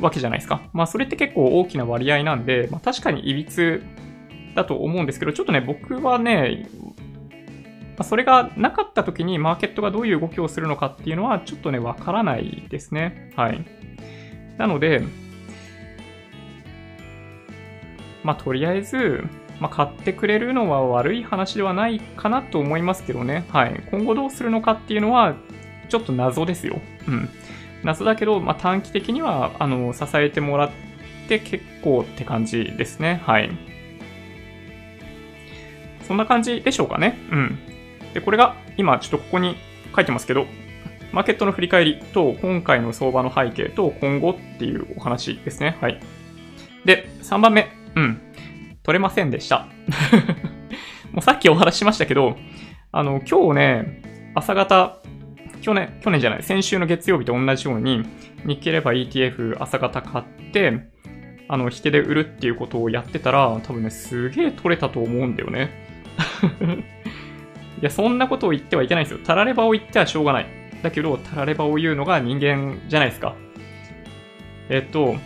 わけじゃないですか。まあ、それって結構大きな割合なんで、まあ、確かにいびつだと思うんですけど、ちょっとね、僕はね、まそれがなかった時にマーケットがどういう動きをするのかっていうのはちょっとね、わからないですね。はい。なので、まあ、とりあえず、まあ、買ってくれるのは悪い話ではないかなと思いますけどね。はい。今後どうするのかっていうのは、ちょっと謎ですよ。うん。謎だけど、まあ、短期的には、あの、支えてもらって結構って感じですね。はい。そんな感じでしょうかね。うん。で、これが今ちょっとここに書いてますけど、マーケットの振り返りと今回の相場の背景と今後っていうお話ですね。はい。で、3番目。うん。取れませんでした。もうさっきお話しましたけど、あの、今日ね、朝方、去年、去年じゃない、先週の月曜日と同じように、日経レバー ETF 朝方買って、あの、引けで売るっていうことをやってたら、多分ね、すげえ取れたと思うんだよね。いや、そんなことを言ってはいけないんですよ。たらればを言ってはしょうがない。だけど、たらればを言うのが人間じゃないですか。えっと、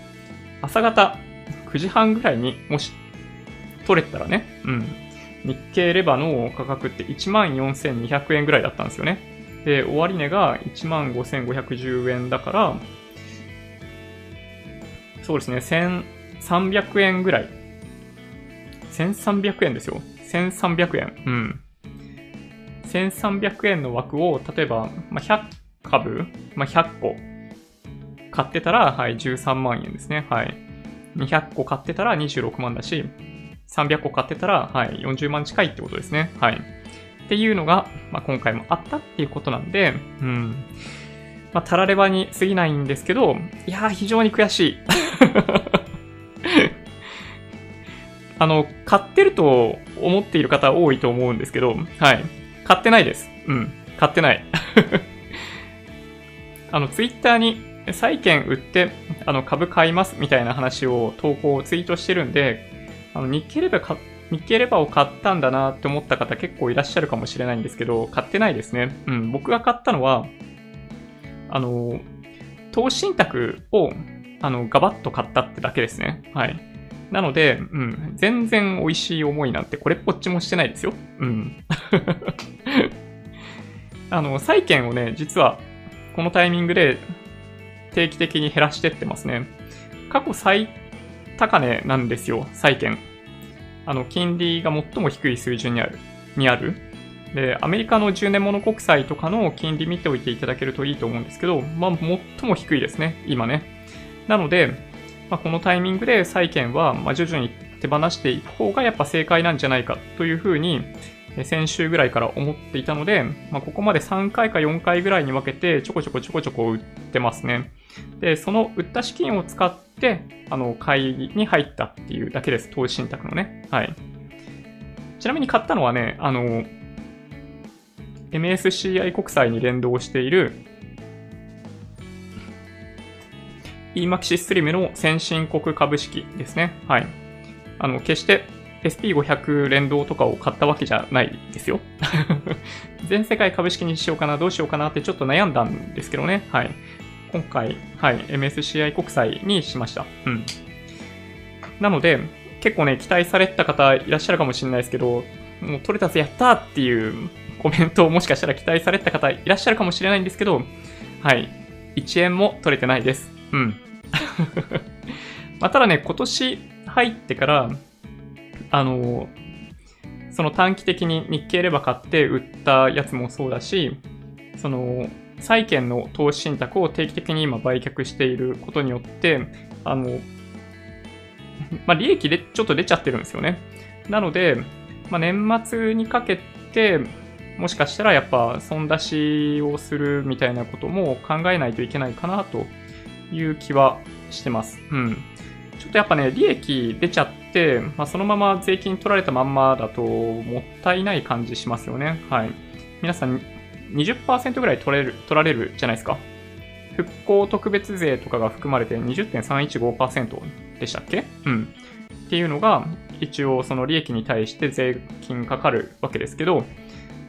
朝方9時半ぐらいにもし取れたらね、うん。日経レバの価格って14,200円ぐらいだったんですよね。で、終値が15,510円だから、そうですね、1300円ぐらい。1300円ですよ。1300円。うん。1300円の枠を、例えば、まあ、100株、まあ、100個買ってたら、はい、13万円ですね。はい。200個買ってたら26万だし、300個買ってたら、はい、40万近いってことですね。はい。っていうのが、まあ、今回もあったっていうことなんで、うん。まあ、たらればに過ぎないんですけど、いやー、非常に悔しい。あの、買ってると思っている方多いと思うんですけど、はい。買ってないです。うん。買ってない。あの、ツイッターに債券売って、あの、株買いますみたいな話を投稿、ツイートしてるんで、あの、日経レバー日経レバーを買ったんだなって思った方結構いらっしゃるかもしれないんですけど、買ってないですね。うん、僕が買ったのは、あの、投資信託を、あの、ガバッと買ったってだけですね。はい。なので、うん、全然美味しい思いなんてこれっぽっちもしてないですよ。うん。あの、債券をね、実はこのタイミングで定期的に減らしてってますね。過去最高値なんですよ、債券。あの、金利が最も低い水準にある。にある。で、アメリカの10年物国債とかの金利見ておいていただけるといいと思うんですけど、まあ、最も低いですね、今ね。なので、まあ、このタイミングで債券は、ま徐々に手放していく方がやっぱ正解なんじゃないかというふうに、先週ぐらいから思っていたので、まあ、ここまで3回か4回ぐらいに分けてちょこちょこちょこちょこ売ってますね。で、その売った資金を使って、あの、買いに入ったっていうだけです。投資信託のね。はい。ちなみに買ったのはね、あの、MSCI 国債に連動している EMAXIS スリムの先進国株式ですね。はい。あの、決して SP500 連動とかを買ったわけじゃないですよ。全世界株式にしようかな、どうしようかなってちょっと悩んだんですけどね。はい。今回、はい、MSCI 国債にしました。うん。なので、結構ね、期待された方いらっしゃるかもしれないですけど、もう取れたぜ、やったーっていうコメントをもしかしたら期待された方いらっしゃるかもしれないんですけど、はい、1円も取れてないです。うん。まあ、ただね、今年入ってから、あの、その短期的に日経レバ買って売ったやつもそうだし、その、債券の投資信託を定期的に今売却していることによって、あの、まあ、利益でちょっと出ちゃってるんですよね。なので、まあ、年末にかけて、もしかしたらやっぱ損出しをするみたいなことも考えないといけないかなという気はしてます。うん。ちょっとやっぱね、利益出ちゃって、まあ、そのまま税金取られたまんまだともったいない感じしますよね。はい。皆さん20%ぐらい取れる、取られるじゃないですか。復興特別税とかが含まれて20.315%でしたっけ？うん。っていうのが、一応その利益に対して税金かかるわけですけど、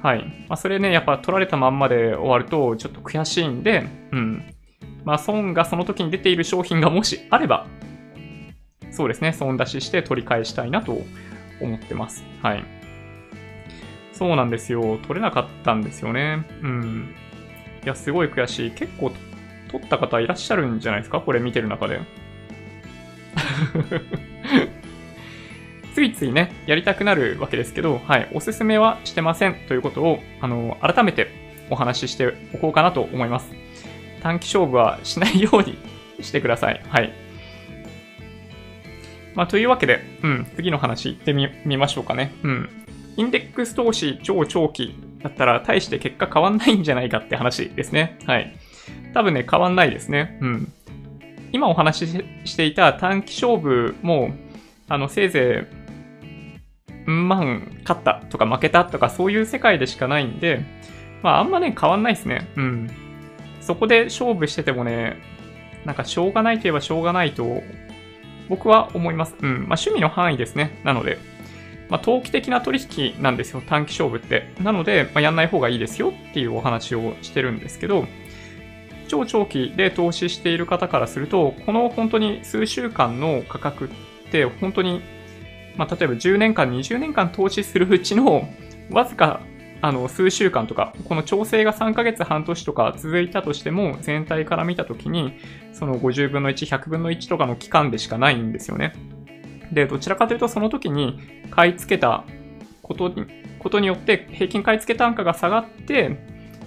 はい。まあ、それね、やっぱ取られたまんまで終わるとちょっと悔しいんで、うん。まあ、損がその時に出ている商品がもしあれば、そうですね、損出しして取り返したいなと思ってます。はい。そうなんですよ。取れなかったんですよね。うん。いや、すごい悔しい。結構、取った方いらっしゃるんじゃないですか？これ見てる中で。ついついね、やりたくなるわけですけど、はい、おすすめはしてませんということを、あの、改めてお話ししておこうかなと思います。短期勝負はしないようにしてください。はい。まあ、というわけで、うん、次の話行ってみ、ましょうかね。うん。インデックス投資超長期だったら大して結果変わんないんじゃないかって話ですね。はい。多分ね、変わんないですね。うん。今お話ししていた短期勝負も、あの、せいぜい、まん、勝ったとか負けたとかそういう世界でしかないんで、まああんまね、変わんないですね。うん。そこで勝負しててもね、なんかしょうがないといえばしょうがないと、僕は思います。うん。まあ趣味の範囲ですね。なので。まあ、投機的な取引なんですよ、短期勝負って。なので、まあ、やんない方がいいですよっていうお話をしてるんですけど、超長期で投資している方からすると、この本当に数週間の価格って本当にまあ、例えば10年間、20年間投資するうちの、わずか、あの、数週間とか、この調整が3ヶ月、半年とか続いたとしても、全体から見たときに、その50分の1、100分の1とかの期間でしかないんですよね。で、どちらかというと、その時に買い付けたことにことによって、平均買い付け単価が下がって、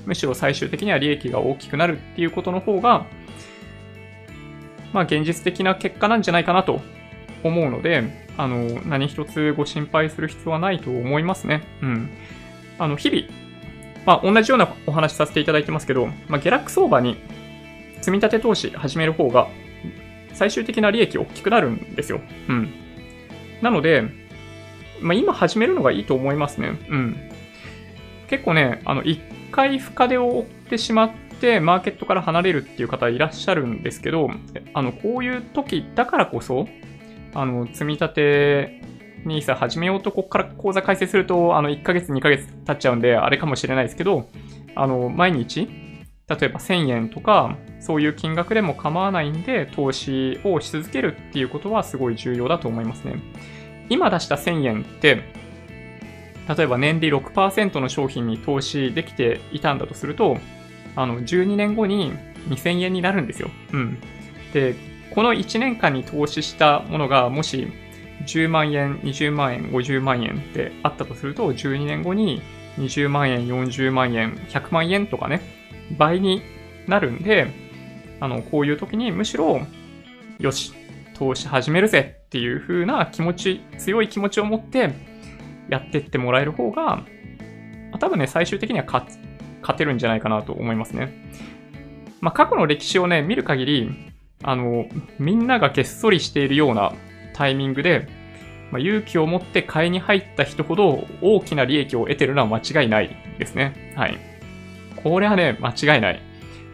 むしろ最終的には利益が大きくなるっていうことの方が、まあ現実的な結果なんじゃないかなと思うので、あの、何一つご心配する必要はないと思いますね。うん。あの、日々、まあ同じようなお話させていただいてますけど、まあ下落相場に積み立て投資始める方が、最終的な利益大きくなるんですよ。うん。なので、まあ今始めるのがいいと思いますね。うん。結構ね、あの、一回深手を負ってしまって、マーケットから離れるっていう方いらっしゃるんですけど、あの、こういう時だからこそ、あの、積み立て NISA 始めようと、ここから口座開設すると、あの、1ヶ月、2ヶ月経っちゃうんで、あれかもしれないですけど、あの、毎日、例えば1000円とか、そういう金額でも構わないんで、投資をし続けるっていうことはすごい重要だと思いますね。今出した1000円って、例えば年利6%の商品に投資できていたんだとすると、あの、12年後に2000円になるんですよ。うん。で、この1年間に投資したものが、もし10万円、20万円、50万円ってあったとすると、12年後に20万円、40万円、100万円とかね、倍になるんで、あの、こういう時にむしろ、よし、投資始めるぜっていう風な気持ち、強い気持ちを持ってやってってもらえる方が、多分ね、最終的には勝てるんじゃないかなと思いますね。まあ、過去の歴史をね、見る限り、あの、みんながげっそりしているようなタイミングで、まあ、勇気を持って買いに入った人ほど大きな利益を得てるのは間違いないですね。はい。これはね、間違いない。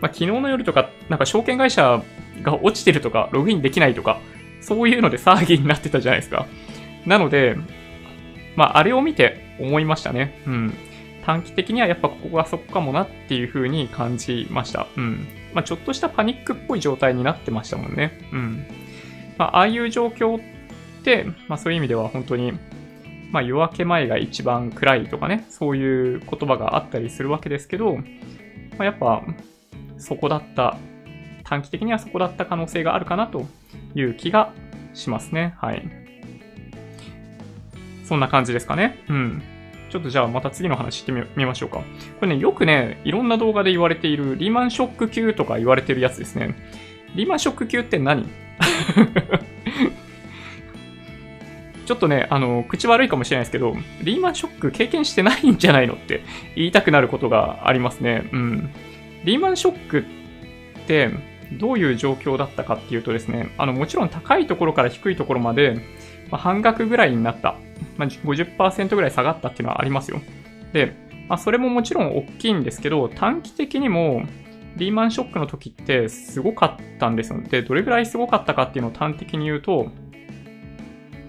まあ、昨日の夜とか、なんか証券会社が落ちてるとか、ログインできないとか、そういうので騒ぎになってたじゃないですか。なので、まあ、あれを見て思いましたね。うん。短期的にはやっぱここがそこかもなっていう風に感じました。うん。まあ、ちょっとしたパニックっぽい状態になってましたもんね。うん。まあ、ああいう状況って、まあ、そういう意味では本当に、まあ、夜明け前が一番暗いとかね、そういう言葉があったりするわけですけど、まあ、やっぱ、そこだった、短期的にはそこだった可能性があるかなという気がしますね。はい。そんな感じですかね。うん。ちょっとじゃあまた次の話してみましょうか。これね、よくね、いろんな動画で言われているリーマンショック級とか言われてるやつですね。リーマンショック級って何？ちょっとね、あの、口悪いかもしれないですけど、リーマンショック経験してないんじゃないのって言いたくなることがありますね。うん。リーマンショックってどういう状況だったかっていうとですね、あの、もちろん高いところから低いところまで、まあ、半額ぐらいになった。まあ、50%ぐらい下がったっていうのはありますよ。で、まあ、それももちろん大きいんですけど、短期的にも、リーマンショックの時ってすごかったんですよ。で、どれぐらいすごかったかっていうのを端的に言うと、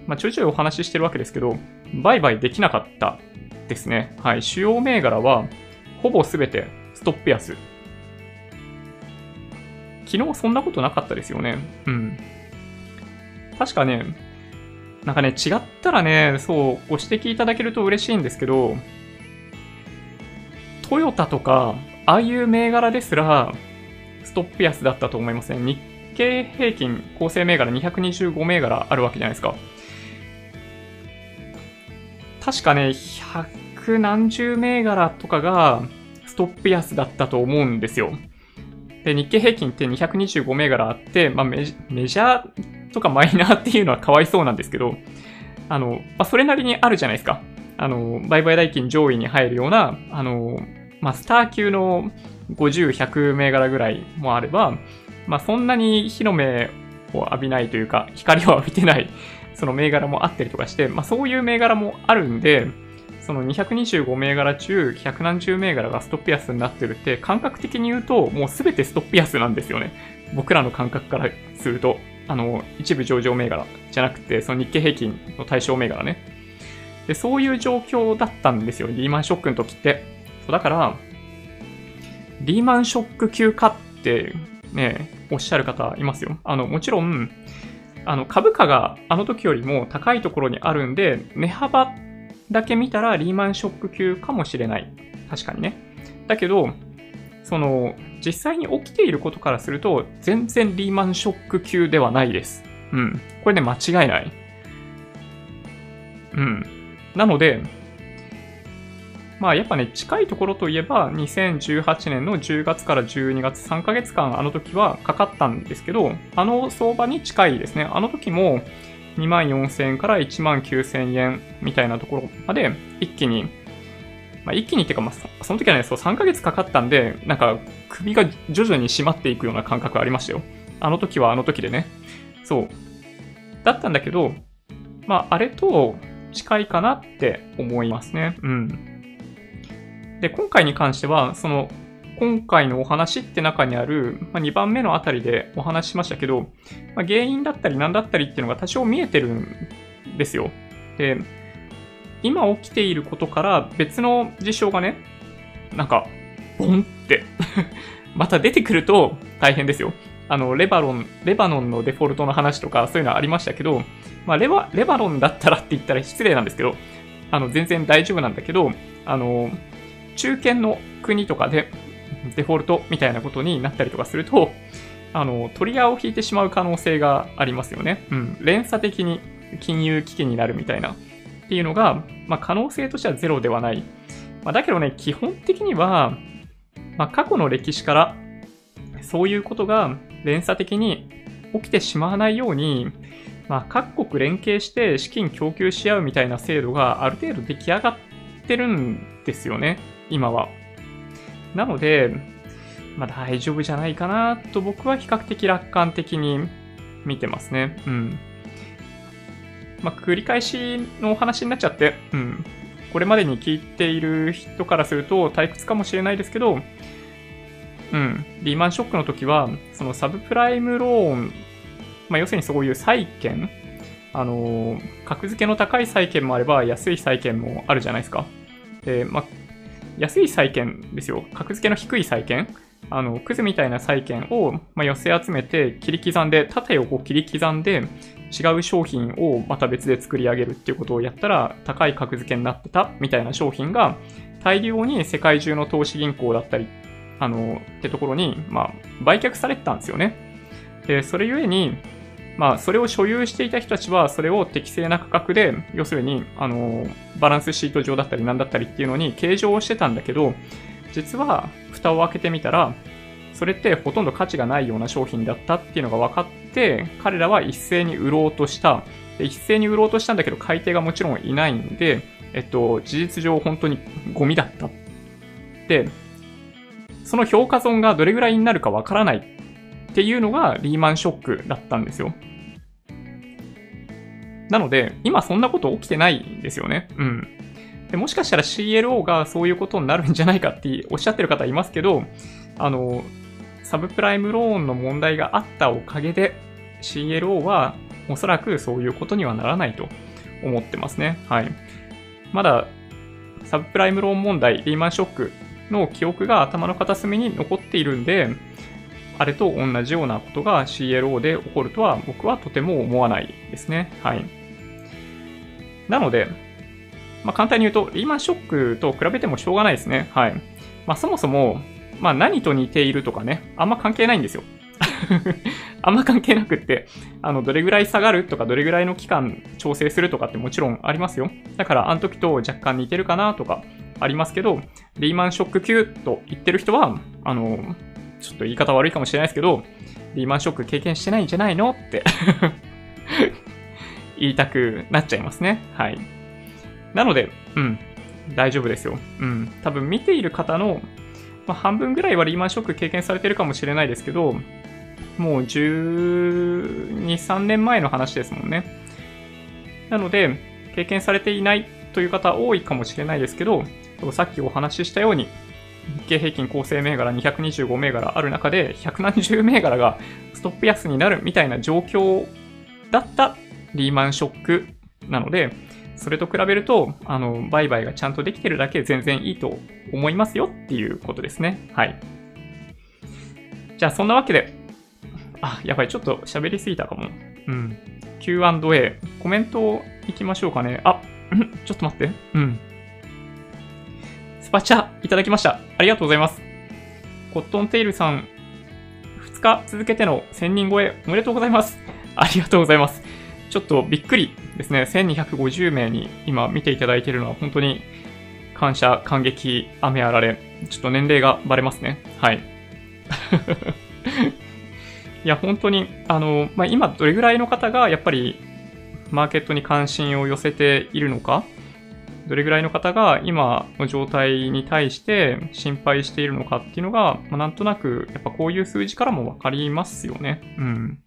まあ、ちょいちょいお話ししてるわけですけど、売買できなかったですね。はい。主要銘柄は、ほぼすべてストップ安。昨日そんなことなかったですよね。うん。確かね、なんかね、違ったらね、そう、ご指摘いただけると嬉しいんですけど、トヨタとか、ああいう銘柄ですら、ストップ安だったと思いますね。日経平均構成銘柄225銘柄あるわけじゃないですか。確かね、百何十銘柄とかがストップ安だったと思うんですよ。で、日経平均って225銘柄あって、まあメジャーとかマイナーっていうのはかわいそうなんですけど、あの、まあ、それなりにあるじゃないですか。あの、売買代金上位に入るような、あの、まあ、スター級の50、100銘柄ぐらいもあれば、まあ、そんなに火の目を浴びないというか、光を浴びてないその銘柄もあったりとかして、まあ、そういう銘柄もあるんで、その225銘柄中、100何十銘柄がストップ安になってるって、感覚的に言うと、もうすべてストップ安なんですよね。僕らの感覚からすると、あの、一部上場銘柄じゃなくて、その日経平均の対象銘柄ね。で、そういう状況だったんですよ、リーマンショックの時って。そうだから、リーマンショック級かってね、おっしゃる方いますよ。あの、もちろん、あの株価があの時よりも高いところにあるんで、値幅だけ見たらリーマンショック級かもしれない。確かにね。だけど、その、実際に起きていることからすると、全然リーマンショック級ではないです。うん。これね、間違いない。うん。なので、まあやっぱね、近いところといえば、2018年の10月から12月3ヶ月間、あの時はかかったんですけど、あの相場に近いですね。あの時も2万4000円から1万9000円みたいなところまで一気に、まあ一気にっていうか、まあその時はね、そう3ヶ月かかったんで、なんか首が徐々に締まっていくような感覚ありましたよ。あの時はあの時でね。そう。だったんだけど、まああれと近いかなって思いますね。うん。で、今回に関しては、その、今回のお話って中にある、まあ、2番目のあたりでお話ししましたけど、まあ、原因だったり何だったりっていうのが多少見えてるんですよ。で、今起きていることから別の事象がね、なんか、ボンって また出てくると大変ですよ。あの、レバロン、レバノンのデフォルトの話とかそういうのありましたけど、まあ、レバ、レバロンだったらって言ったら失礼なんですけど、あの、全然大丈夫なんだけど、あの、中堅の国とかでデフォルトみたいなことになったりとかすると、あの、トリガーを引いてしまう可能性がありますよね。うん。連鎖的に金融危機になるみたいな。っていうのが、まあ、可能性としてはゼロではない。まあ、だけどね、基本的には、まあ、過去の歴史から、そういうことが連鎖的に起きてしまわないように、まあ、各国連携して資金供給し合うみたいな制度がある程度出来上がってるんですよね。今は。なので、まあ大丈夫じゃないかなと僕は比較的楽観的に見てますね。うん。まあ繰り返しのお話になっちゃって、うん。これまでに聞いている人からすると退屈かもしれないですけど、うん。リーマンショックの時は、そのサブプライムローン、まあ要するにそういう債券、あの格付けの高い債券もあれば安い債券もあるじゃないですか。で、まあ、安い債券ですよ。格付けの低い債券。あの、クズみたいな債券を、まあ、寄せ集めて切り刻んで、縦横切り刻んで、違う商品をまた別で作り上げるっていうことをやったら、高い格付けになってたみたいな商品が、大量に世界中の投資銀行だったり、あの、ってところに、まあ、売却されてたんですよね。で、それゆえに、まあ、それを所有していた人たちは、それを適正な価格で、要するに、あの、バランスシート上だったり何だったりっていうのに計上をしてたんだけど、実は、蓋を開けてみたら、それってほとんど価値がないような商品だったっていうのが分かって、彼らは一斉に売ろうとした。で一斉に売ろうとしたんだけど、買い手がもちろんいないんで、えっと、事実上本当にゴミだった。で、その評価損がどれぐらいになるかわからないっていうのがリーマンショックだったんですよ。なので、今そんなこと起きてないんですよね。うん。でもしかしたら CLO がそういうことになるんじゃないかっておっしゃってる方いますけど、あの、サブプライムローンの問題があったおかげで、CLO はおそらくそういうことにはならないと思ってますね。はい。まだ、サブプライムローン問題、リーマンショックの記憶が頭の片隅に残っているんで、あれと同じようなことが CLO で起こるとは僕はとても思わないですね。はい。なので、まあ、簡単に言うと、リーマンショックと比べてもしょうがないですね。はい。まあ、そもそも、まあ、何と似ているとかね、あんま関係ないんですよ。あんま関係なくって、あの、どれぐらい下がるとか、どれぐらいの期間調整するとかってもちろんありますよ。だから、あの時と若干似てるかなとかありますけど、リーマンショック級と言ってる人は、あの、ちょっと言い方悪いかもしれないですけど、リーマンショック経験してないんじゃないのって 言いたくなっちゃいますね。はい。なので、うん、大丈夫ですよ。うん。多分見ている方の、まあ、半分ぐらいはリーマンショック経験されてるかもしれないですけど、もう12、3年前の話ですもんね。なので、経験されていないという方多いかもしれないですけど、さっきお話ししたように、日経平均構成銘柄225銘柄ある中で、百何十銘柄がストップ安になるみたいな状況だったリーマンショックなので、それと比べると、あの、売買がちゃんとできてるだけ全然いいと思いますよっていうことですね。はい。じゃあ、そんなわけで、あ、やばい、ちょっと喋りすぎたかも。うん。Q&A。コメントいきましょうかね。あ、ちょっと待って。うん。スパチャいただきました。ありがとうございます。コットンテイルさん、2日続けての1000人超えおめでとうございます。ありがとうございます。ちょっとびっくりですね。1250名に今見ていただいているのは本当に感謝、感激、雨あられ。ちょっと年齢がバレますね。はい。いや、本当に、あの、まあ、今どれぐらいの方がやっぱりマーケットに関心を寄せているのかどれぐらいの方が今の状態に対して心配しているのかっていうのが、まあ、なんとなく、やっぱこういう数字からもわかりますよね。うん。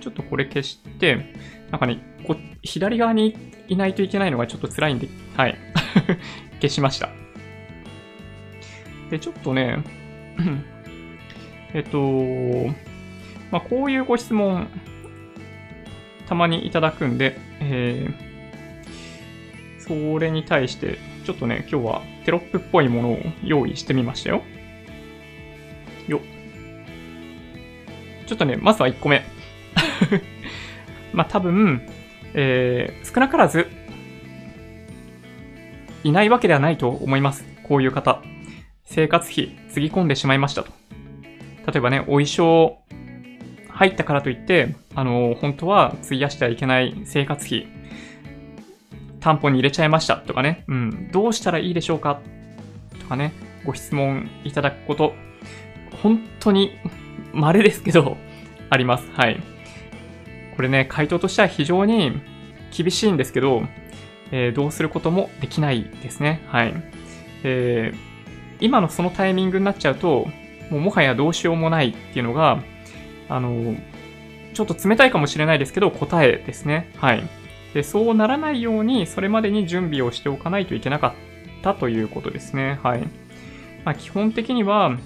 ちょっとこれ消して、なんかね、こ左側にいないといけないのがちょっと辛いんで、はい。消しました。で、ちょっとね、えっと、まあ、こういうご質問、たまにいただくんで、えー、それに対して、ちょっとね、今日はテロップっぽいものを用意してみましたよ。よ。ちょっとね、まずは1個目。まあ多分、えー、少なからず、いないわけではないと思います。こういう方。生活費、つぎ込んでしまいましたと。例えばね、お衣装入ったからといって、あの、本当は費やしてはいけない生活費、担保に入れちゃいましたとかね、うん、どうしたらいいでしょうか？とかね、ご質問いただくこと、本当に稀ですけど、あります。はい。これね、回答としては非常に厳しいんですけど、えー、どうすることもできないですね。はい。えー、今のそのタイミングになっちゃうと、もうもはやどうしようもないっていうのが、あの、ちょっと冷たいかもしれないですけど、答えですね。はい。で、そうならないように、それまでに準備をしておかないといけなかったということですね。はい。まあ、基本的には、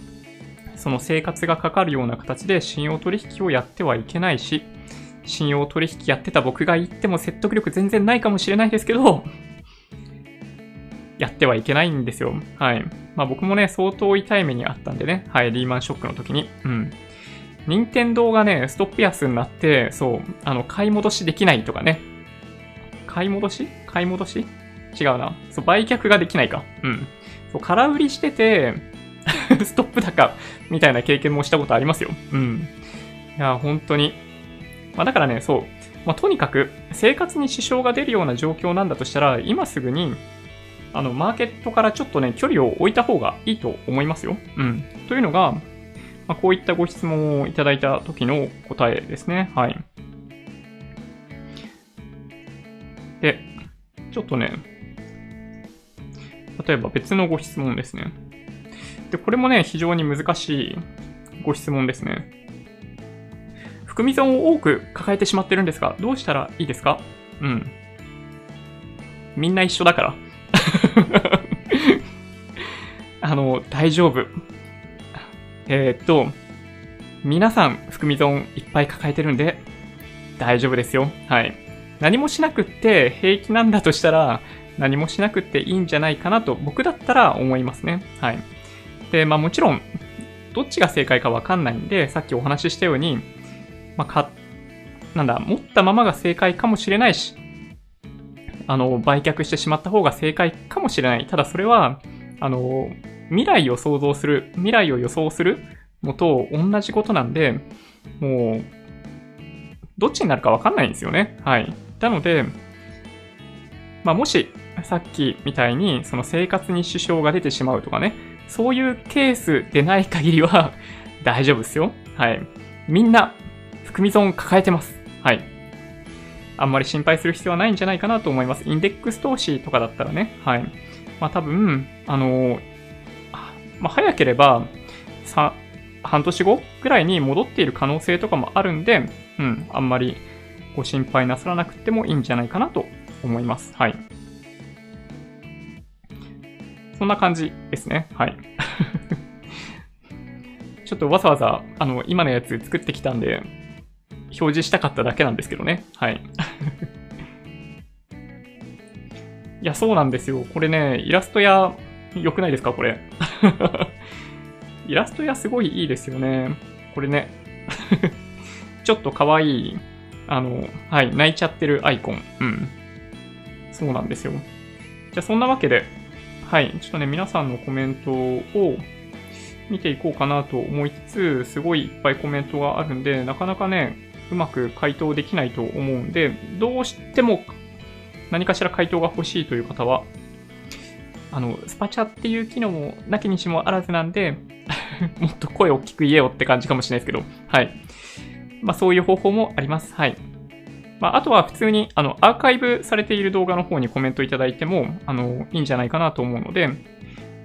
その生活がかかるような形で信用取引をやってはいけないし、信用取引やってた僕が言っても説得力全然ないかもしれないですけど、やってはいけないんですよ。はい。まあ僕もね、相当痛い目にあったんでね。はい、リーマンショックの時に。うん。任天堂がね、ストップ安になって、そう、あの、買い戻しできないとかね、買い戻し？買い戻し？違うな。そう、売却ができないか。うん。そう、空売りしてて ストップ高みたいな経験もしたことありますよ。うん。いや、本当に。まあだからね、そう。まあとにかく、生活に支障が出るような状況なんだとしたら、今すぐに、あの、マーケットからちょっとね、距離を置いた方がいいと思いますよ。うん。というのが、まあ、こういったご質問をいただいた時の答えですね。はい。で、ちょっとね、例えば別のご質問ですね。で、これもね、非常に難しいご質問ですね。含み損を多く抱えてしまってるんですが、どうしたらいいですか？うん。みんな一緒だから。あの、大丈夫。えー、っと、皆さん含み損いっぱい抱えてるんで、大丈夫ですよ。はい。何もしなくって平気なんだとしたら、何もしなくっていいんじゃないかなと僕だったら思いますね。はい。で、まあもちろん、どっちが正解かわかんないんで、さっきお話ししたように、まあか、なんだ、持ったままが正解かもしれないし、あの、売却してしまった方が正解かもしれない。ただそれは、あの、未来を想像する、未来を予想するのと同じことなんで、もう、どっちになるかわかんないんですよね。はい。なので、まあ、もし、さっきみたいに、その生活に支障が出てしまうとかね、そういうケースでない限りは 大丈夫ですよ。はい。みんな、含み損抱えてます。はい。あんまり心配する必要はないんじゃないかなと思います。インデックス投資とかだったらね、はい。まあ多分、あの、まあ早ければ、さ、半年後ぐらいに戻っている可能性とかもあるんで、うん、あんまりご心配なさらなくてもいいんじゃないかなと思います。はい。そんな感じですね。はい。ちょっとわざわざ、あの、今のやつ作ってきたんで、表示したかっただけなんですけどね。はい。いや、そうなんですよ。これね、イラスト屋、良くないですかこれ。イラスト屋すごいいいですよね。これね。ちょっと可愛いあの、はい、泣いちゃってるアイコン。うん。そうなんですよ。じゃあそんなわけで、はい、ちょっとね、皆さんのコメントを見ていこうかなと思いつつ、すごいいっぱいコメントがあるんで、なかなかね、うまく回答できないと思うんで、どうしても何かしら回答が欲しいという方は、あの、スパチャっていう機能もなきにしもあらずなんで もっと声を大きく言えよって感じかもしれないですけど、はい。まあそういう方法もあります。はい。まああとは普通に、あの、アーカイブされている動画の方にコメントいただいても、あの、いいんじゃないかなと思うので、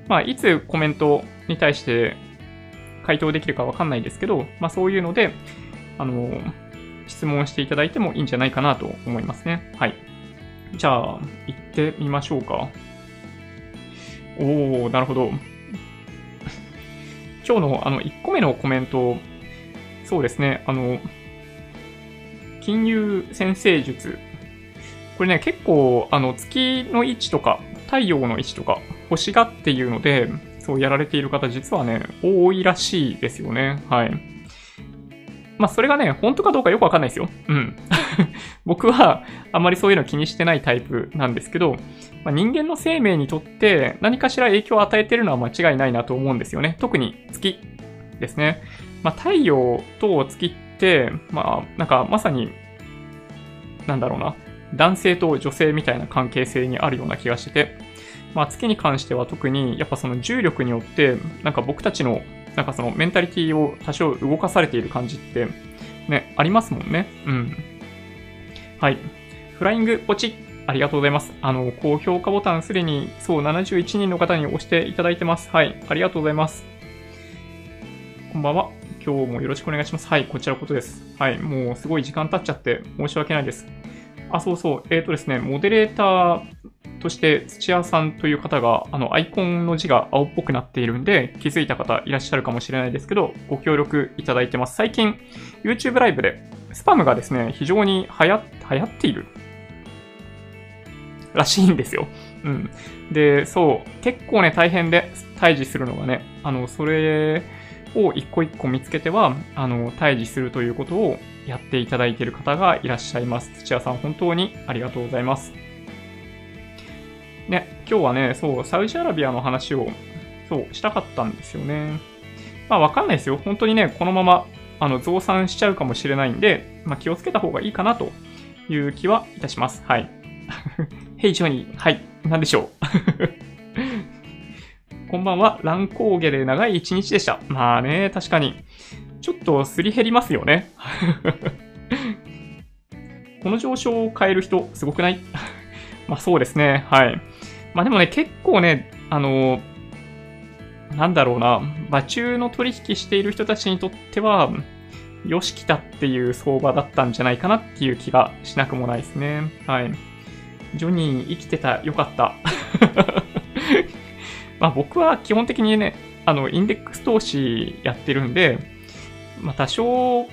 まあいつコメントに対して回答できるかわかんないですけど、まあそういうので、あの、質問していただいてもいいんじゃないかなと思いますね。はい。じゃあ、行ってみましょうか。おー、なるほど。今日のあの1個目のコメント、そうですね、あの、金融先生術。これね、結構、あの、月の位置とか、太陽の位置とか、星がっていうので、そうやられている方、実はね、多いらしいですよね。はい。まあ、それがね、本当かどうかよくわかんないですよ。うん。僕は、あまりそういうの気にしてないタイプなんですけど、まあ、人間の生命にとって何かしら影響を与えてるのは間違いないなと思うんですよね。特に月ですね。まあ、太陽と月って、まあ、なんかまさに、なんだろうな、男性と女性みたいな関係性にあるような気がしてて、まあ、月に関しては特に、やっぱその重力によって、なんか僕たちの、なんかそのメンタリティを多少動かされている感じって、ね、ありますもんね。うん。はい。フライングポチありがとうございます。あの、高評価ボタンすでに、そう、71人の方に押していただいてます。はい。ありがとうございます。こんばんは。今日もよろしくお願いします。はい。こちらことです。はい。もうすごい時間経っちゃって申し訳ないです。あ、そうそう。えっ、ー、とですね、モデレーターとして土屋さんという方が、あの、アイコンの字が青っぽくなっているんで、気づいた方いらっしゃるかもしれないですけど、ご協力いただいてます。最近、YouTube ライブで、スパムがですね、非常に流行流行っているらしいんですよ。うん。で、そう、結構ね、大変で、退治するのがね、あの、それを一個一個見つけては、あの、退治するということをやっていただいている方がいらっしゃいます。土屋さん、本当にありがとうございます。ね、今日はね、そう、サウジアラビアの話を、そう、したかったんですよね。まあ、わかんないですよ。本当にね、このまま、あの、増産しちゃうかもしれないんで、まあ、気をつけた方がいいかなという気はいたします。はい。ヘイジョニー。はい。なんでしょう？こんばんは。乱高下で長い一日でした。まあね、確かに。ちょっとすり減りますよね。この上昇を変える人、すごくない？まあそうですね。はい。まあでもね、結構ね、あの、なんだろうな、場中の取引している人たちにとっては、よし来たっていう相場だったんじゃないかなっていう気がしなくもないですね。はい。ジョニー生きてた、よかった。まあ僕は基本的にね、あの、インデックス投資やってるんで、まあ多少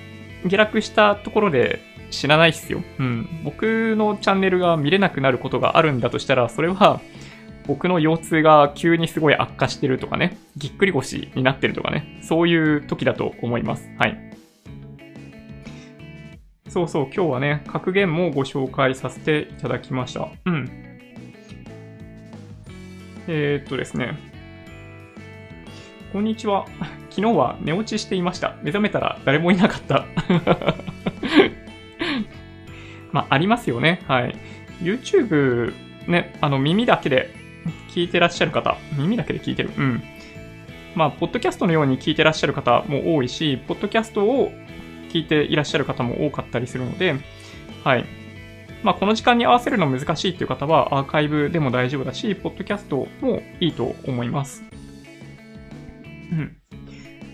下落したところで知らないっすよ。うん。僕のチャンネルが見れなくなることがあるんだとしたら、それは僕の腰痛が急にすごい悪化してるとかね、ぎっくり腰になってるとかね、そういう時だと思います。はい。そうそう、今日はね、格言もご紹介させていただきました。うん。えー、っとですね。こんにちは。昨日は寝落ちしていました。目覚めたら誰もいなかった。まあ、ありますよね。はい。YouTube ね、あの耳だけで聞いてらっしゃる方、耳だけで聞いてる。うん。まあ、ポッドキャストのように聞いてらっしゃる方も多いし、ポッドキャストを聞いていらっしゃる方も多かったりするので、はい。まあ、この時間に合わせるの難しいっていう方は、アーカイブでも大丈夫だし、ポッドキャストもいいと思います。うん。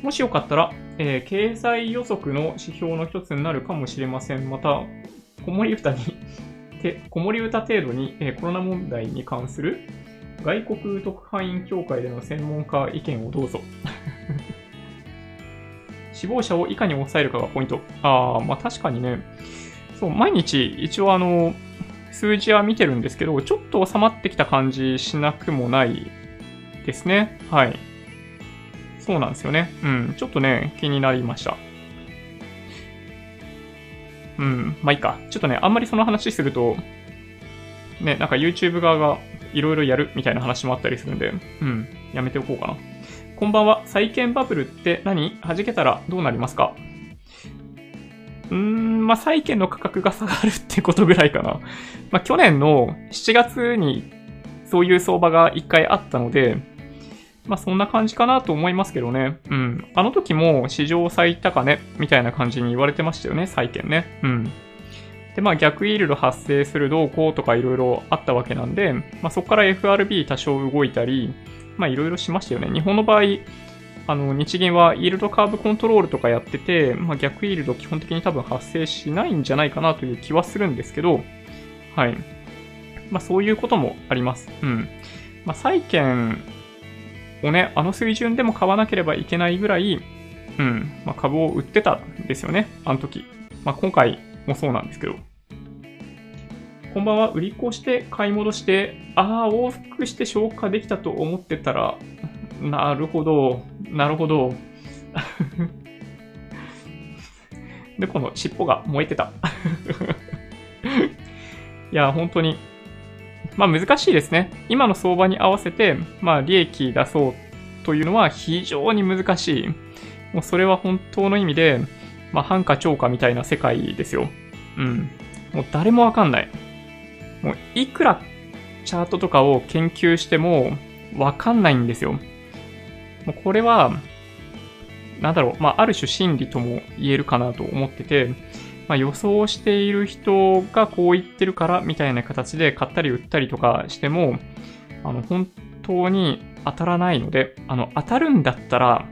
もしよかったら、えー、経済予測の指標の一つになるかもしれません。また、子守歌にて、子守歌程度に、えー、コロナ問題に関する外国特派員協会での専門家意見をどうぞ。死亡者をいかに抑えるかがポイント。ああ、まあ確かにね、そう、毎日一応あの、数字は見てるんですけど、ちょっと収まってきた感じしなくもないですね。はい。そうなんですよね。うん。ちょっとね、気になりました。うん。まあいいか。ちょっとね、あんまりその話すると、ね、なんか YouTube 側がいろいろやるみたいな話もあったりするんで、うん。やめておこうかな。こんばんは。債券バブルって何？弾けたらどうなりますか？うーん、まあ、債券の価格が下がるってことぐらいかな。まあ、去年の7月にそういう相場が一回あったので、まあ、そんな感じかなと思いますけどね。うん。あの時も史上最高値みたいな感じに言われてましたよね、債券ね。うん。で、まあ逆イールド発生するどうこうとかいろいろあったわけなんで、まあそこから FRB 多少動いたり、まあいろいろしましたよね。日本の場合、あの、日銀はイールドカーブコントロールとかやってて、まあ逆イールド基本的に多分発生しないんじゃないかなという気はするんですけど、はい。まあそういうこともあります。うん。まあ債券をね、あの水準でも買わなければいけないぐらい、うん、まあ株を売ってたんですよね、あの時。まあ今回もそうなんですけど。こんばんは。売り越して買い戻して、ああ、往復して消化できたと思ってたら、なるほど、なるほど。で、この尻尾が燃えてた。いや、本当に。まあ難しいですね。今の相場に合わせて、まあ利益出そうというのは非常に難しい。もうそれは本当の意味で、まあ半価超過みたいな世界ですよ。うん。もう誰もわかんない。もういくらチャートとかを研究してもわかんないんですよ。もうこれは、なんだろう、まあ、ある種心理とも言えるかなと思ってて、まあ、予想している人がこう言ってるからみたいな形で買ったり売ったりとかしても、あの、本当に当たらないので、あの、当たるんだったら、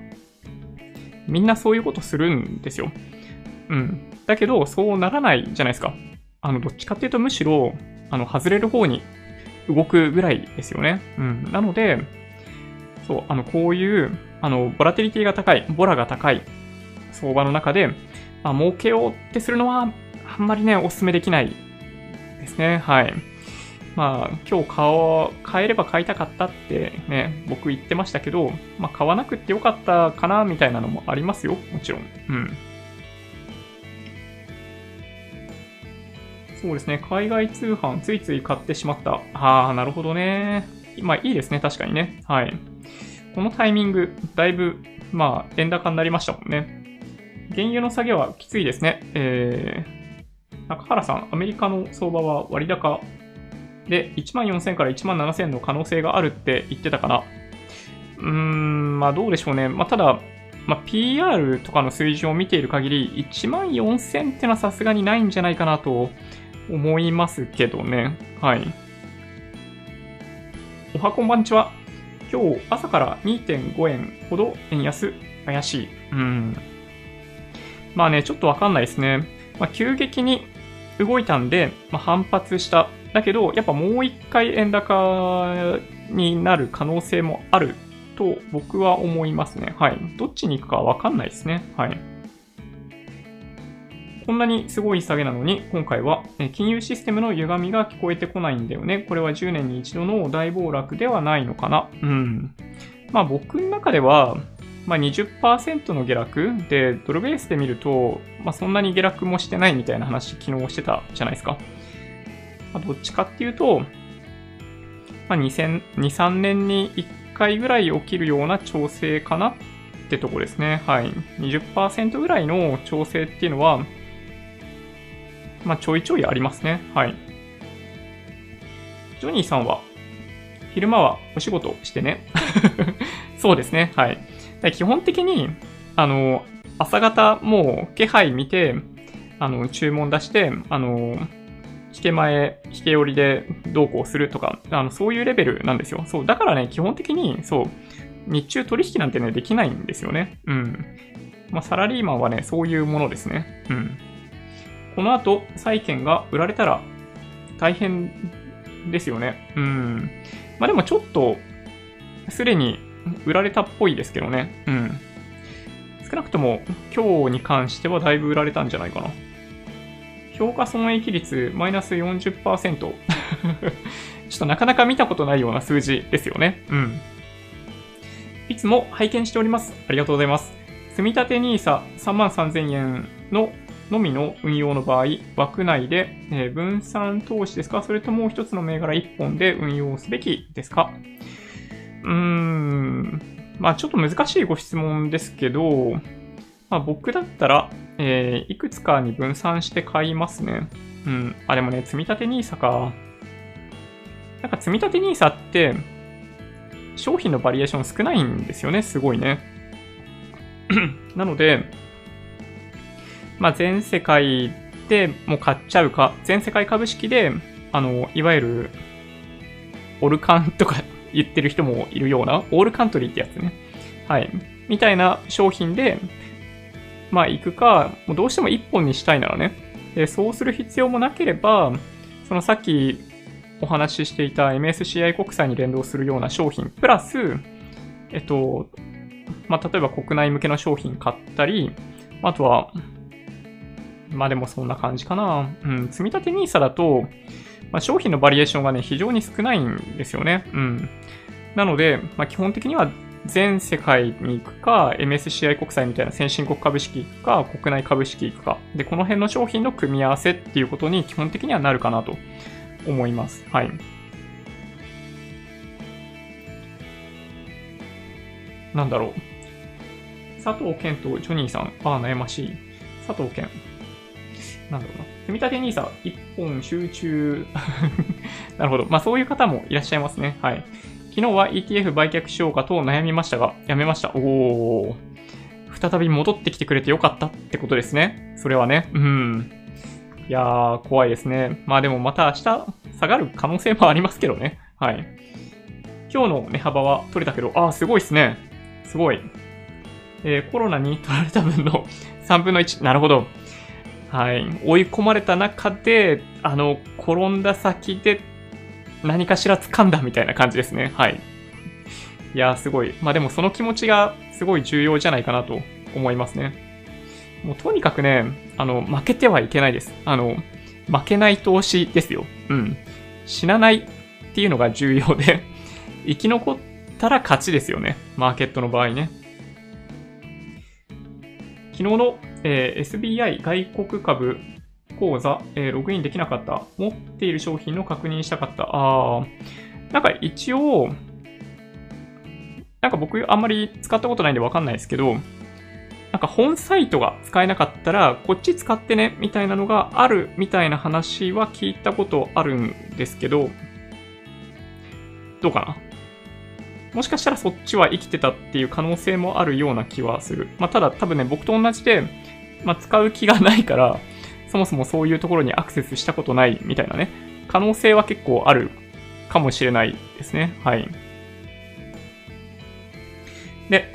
みんなそういうことするんですよ。うん。だけど、そうならないじゃないですか。あの、どっちかっていうとむしろ、あの、外れる方に動くぐらいですよね。うん。なので、そう、あの、こういう、あの、ボラテリティが高い、ボラが高い相場の中で、まあ、儲けようってするのは、あんまりね、お勧めできないですね。はい。まあ、今日買お、買えれば買いたかったってね、僕言ってましたけど、まあ、買わなくてよかったかな、みたいなのもありますよ。もちろん。うん。そうですね。海外通販ついつい買ってしまった。ああ、なるほどね。まあいいですね。確かにね。はい。このタイミング、だいぶ、まあ、円高になりましたもんね。原油の下げはきついですね。えー、中原さん、アメリカの相場は割高で、1万4000から1万7000の可能性があるって言ってたかな。うーん、まあどうでしょうね。まあただ、まあ、PR とかの水準を見ている限り、1万4000ってのはさすがにないんじゃないかなと思いますけどね。はい。おはこんばんちは。今日朝から2.5円ほど円安怪しい。うん。まあね、ちょっとわかんないですね。まあ、急激に動いたんで、まあ、反発した。だけど、やっぱもう一回円高になる可能性もあると僕は思いますね。はい。どっちに行くかわかんないですね。はい。こんなにすごい下げなのに、今回は金融システムの歪みが聞こえてこないんだよね。これは10年に一度の大暴落ではないのかな。うん。まあ僕の中では、まあ20%の下落で、ドルベースで見ると、まあそんなに下落もしてないみたいな話昨日してたじゃないですか。まあ、どっちかっていうと、まあ2000、2、3年に1回ぐらい起きるような調整かなってとこですね。はい。20%ぐらいの調整っていうのは、まあ、ちょいちょいありますね。はい。ジョニーさんは、昼間はお仕事してね？そうですね。はい。基本的に、あの、朝方もう気配見て、あの、注文出して、あの、引け前、引け寄りでどうこうするとか、あの、そういうレベルなんですよ。そう。だからね、基本的に、そう、日中取引なんてね、できないんですよね。うん。まあ、サラリーマンはね、そういうものですね。うん。この後、債券が売られたら大変ですよね。うん。まあでもちょっと、すでに売られたっぽいですけどね。うん。少なくとも今日に関してはだいぶ売られたんじゃないかな。評価損益率マイナス40%。ちょっとなかなか見たことないような数字ですよね。うん。いつも拝見しております。ありがとうございます。積立 NISA3 万3000円ののみの運用の場合、枠内で、え、分散投資ですか？それともう一つの銘柄1本で運用すべきですか？うーん、まあちょっと難しいご質問ですけど、まあ僕だったら、えー、いくつかに分散して買いますね。うん。あ、でもね、積立 NISA か。なんか積立 NISA って、商品のバリエーション少ないんですよね、すごいね。なので、まあ、全世界でもう買っちゃうか、全世界株式で、あの、いわゆる、オルカンとか 言ってる人もいるような、オールカントリーってやつね。はい。みたいな商品で、まあ、行くか、もうどうしても1本にしたいならね。で、そうする必要もなければ、そのさっきお話ししていた MSCI 国債に連動するような商品、プラス、えっと、まあ、例えば国内向けの商品買ったり、あとは、まあでもそんな感じかな。うん、積立 NISA だと、まあ、商品のバリエーションがね、非常に少ないんですよね。うん。なので、まあ、基本的には全世界に行くか、MSCI 国債みたいな先進国株式行くか、国内株式行くか。で、この辺の商品の組み合わせっていうことに基本的にはなるかなと思います。はい。なんだろう。佐藤健とジョニーさん。ああ、悩ましい。佐藤健。なんだろうな。組み立て NISA 一本集中 なるほど。まあそういう方もいらっしゃいますね。はい。昨日は ETF 売却しようかと悩みましたが、やめました。おー。再び戻ってきてくれてよかったってことですね。それはね。うん。いやー、怖いですね。まあでもまた明日下がる可能性もありますけどね。はい。今日の値幅は取れたけど、あー、すごいっすね。すごい。えー、コロナに取られた分の3分の1。なるほど。はい。追い込まれた中で、あの、転んだ先で何かしら掴んだみたいな感じですね。はい。いやー、すごい。まあでもその気持ちがすごい重要じゃないかなと思いますね。もうとにかくね、あの、負けてはいけないです。あの、負けない投資ですよ。うん。死なないっていうのが重要で 生き残ったら勝ちですよね。マーケットの場合ね。昨日の、えー、SBI 外国株口座、えー、ログインできなかった。持っている商品の確認したかった。あー。なんか一応、なんか僕あんまり使ったことないんでわかんないですけど、なんか本サイトが使えなかったら、こっち使ってね、みたいなのがあるみたいな話は聞いたことあるんですけど、どうかな？もしかしたらそっちは生きてたっていう可能性もあるような気はする。まあ、ただ多分ね、僕と同じで、まあ、使う気がないから、そもそもそういうところにアクセスしたことないみたいなね、可能性は結構あるかもしれないですね。はい。で、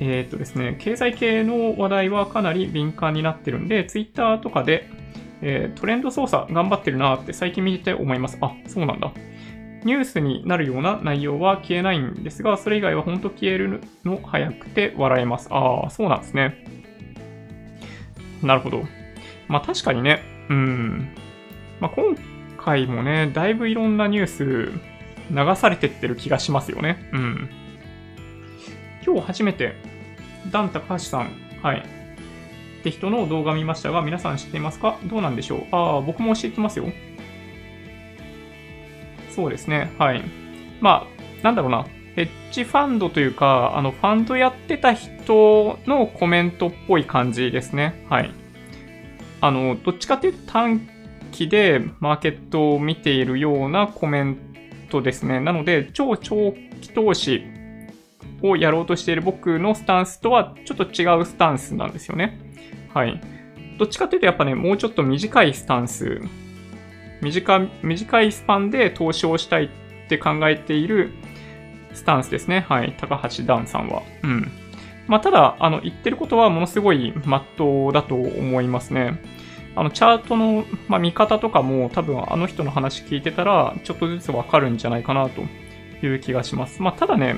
えー、っとですね、経済系の話題はかなり敏感になってるんで、Twitter とかで、えー、トレンド操作頑張ってるなって最近見てて思います。あ、そうなんだ。ニュースになるような内容は消えないんですが、それ以外は本当消えるの早くて笑えます。ああ、そうなんですね。なるほど。まあ確かにね、うん。まあ今回もね、だいぶいろんなニュース流されてってる気がしますよね。うん。今日初めて、ダン高橋さん、はい。って人の動画見ましたが、皆さん知っていますか？どうなんでしょう？ああ、僕も知ってますよ。そうですね。はい。まあ、なんだろうな。ヘッジファンドというか、あの、ファンドやってた人のコメントっぽい感じですね。はい。あの、どっちかっていうと短期でマーケットを見ているようなコメントですね。なので、超長期投資をやろうとしている僕のスタンスとはちょっと違うスタンスなんですよね。はい。どっちかっていうとやっぱね、もうちょっと短いスタンス短短いスパンで投資をしたいって考えているスタンスですね。はい。高橋ダンさんは。うん。まあ、ただ、あの、言ってることはものすごい真っ当だと思いますね。あの、チャートの、まあ、見方とかも多分あの人の話聞いてたら、ちょっとずつわかるんじゃないかなという気がします。まあ、ただね、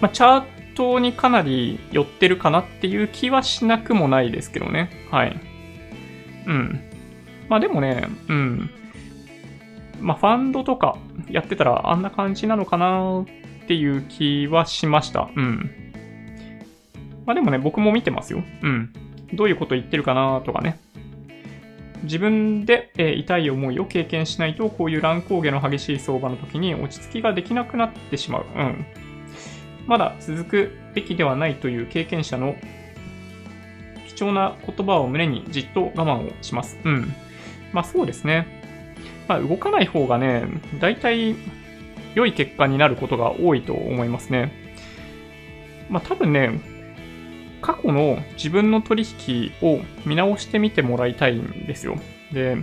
まあ、チャートにかなり寄ってるかなっていう気はしなくもないですけどね。はい。うん。まあでもね、うん。まあファンドとかやってたらあんな感じなのかなっていう気はしました。うん。まあでもね、僕も見てますよ。うん。どういうこと言ってるかなとかね。自分で、え、痛い思いを経験しないと、こういう乱高下の激しい相場の時に落ち着きができなくなってしまう。うん。まだ続くべきではないという経験者の貴重な言葉を胸にじっと我慢をします。うん。まあそうですね。まあ動かない方がね、大体良い結果になることが多いと思いますね。まあ多分ね、過去の自分の取引を見直してみてもらいたいんですよ。で、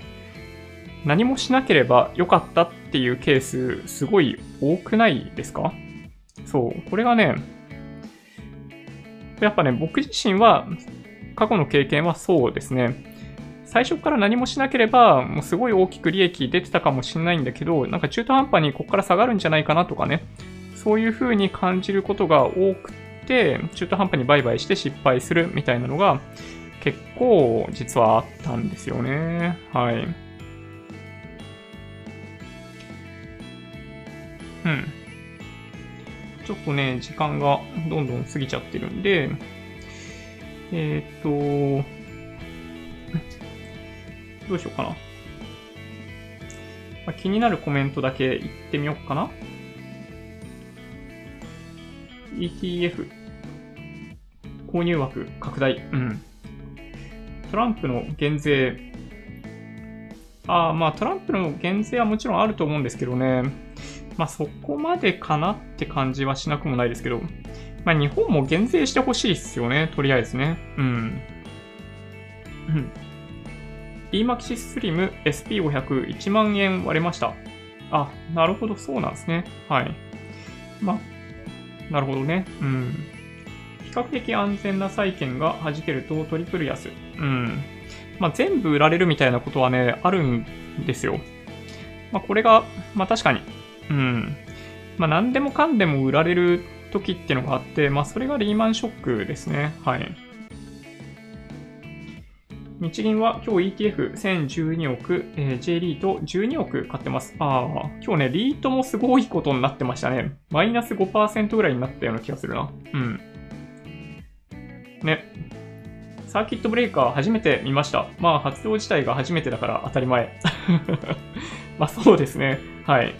何もしなければよかったっていうケース、すごい多くないですか？そう、これがね、やっぱね、僕自身は、過去の経験はそうですね。最初から何もしなければ、もうすごい大きく利益出てたかもしれないんだけど、なんか中途半端にここから下がるんじゃないかなとかね、そういう風に感じることが多くて、中途半端に売買して失敗するみたいなのが結構実はあったんですよね。はい。うん。ちょっとね、時間がどんどん過ぎちゃってるんで、えー、っと、どうしようかな。まあ、気になるコメントだけ言ってみようかな。ETF 購入枠拡大。うん。トランプの減税。ああ、まあトランプの減税はもちろんあると思うんですけどね。まあそこまでかなって感じはしなくもないですけど。まあ日本も減税してほしいっすよね。とりあえずね。うん。うん。EMAXI Slim SP500 1万円割れました。あ、なるほど、そうなんですね。はい。まなるほどね。うん。較的安全な債券が弾けるとトリプル安。うん。まあ、全部売られるみたいなことはね、あるんですよ。まあ、これが、まあ、確かに、うん。まあ、何でもかんでも売られる時っていうのがあって、まあ、それがリーマンショックですね。はい。日銀は今日 ETF1012 億、えー、J リート12億買ってます。ああ、今日ね、リートもすごいことになってましたね。マイナス5%ぐらいになったような気がするな。うん。ね。サーキットブレーカー初めて見ました。まあ、発動自体が初めてだから当たり前。まあ、そうですね。はい。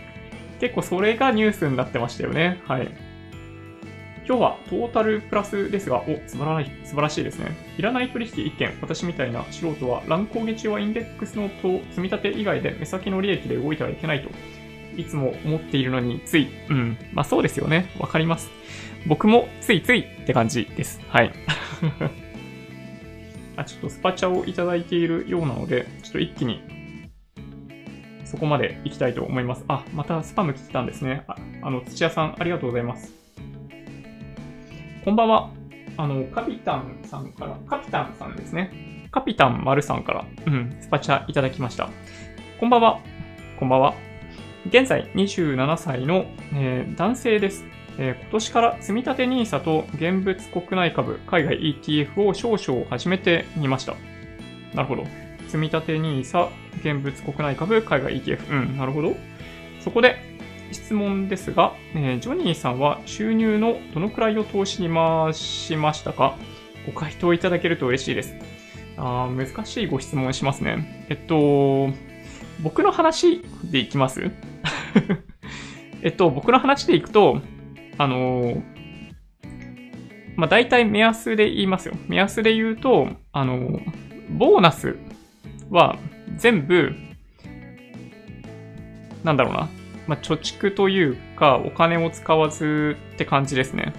結構それがニュースになってましたよね。はい。今日はトータルプラスですが、お、素晴らしい、素晴らしいですね。いらない取引1件、私みたいな素人は乱高下中はインデックスのと積み立て以外で目先の利益で動いてはいけないと、いつも思っているのについ、うん、まあそうですよね。わかります。僕もついついって感じです。はい。あ、ちょっとスパチャをいただいているようなので、ちょっと一気にそこまで行きたいと思います。あ、またスパム来てたんですね。ああの、土屋さん、ありがとうございます。こんばんは。あの、カピタンさんから、カピタンさんですね。カピタン丸さんから、うん、スパチャいただきました。こんばんは。こんばんは。現在27歳の、えー、男性です。えー、今年から積立 NISA と現物国内株、海外 ETF を少々始めてみました。なるほど。積立 NISA、現物国内株、海外 ETF。うん、なるほど。そこで、質問ですが、えー、ジョニーさんは収入のどのくらいを投資に回しましたか？ご回答いただけると嬉しいです。あ難しいご質問しますね。えっと、僕の話でいきます？えっと、僕の話でいくと、あのまあ、大体目安で言いますよ。目安で言うと、あのボーナスは全部、なんだろうな。まあ、貯蓄というか、お金を使わずって感じですね。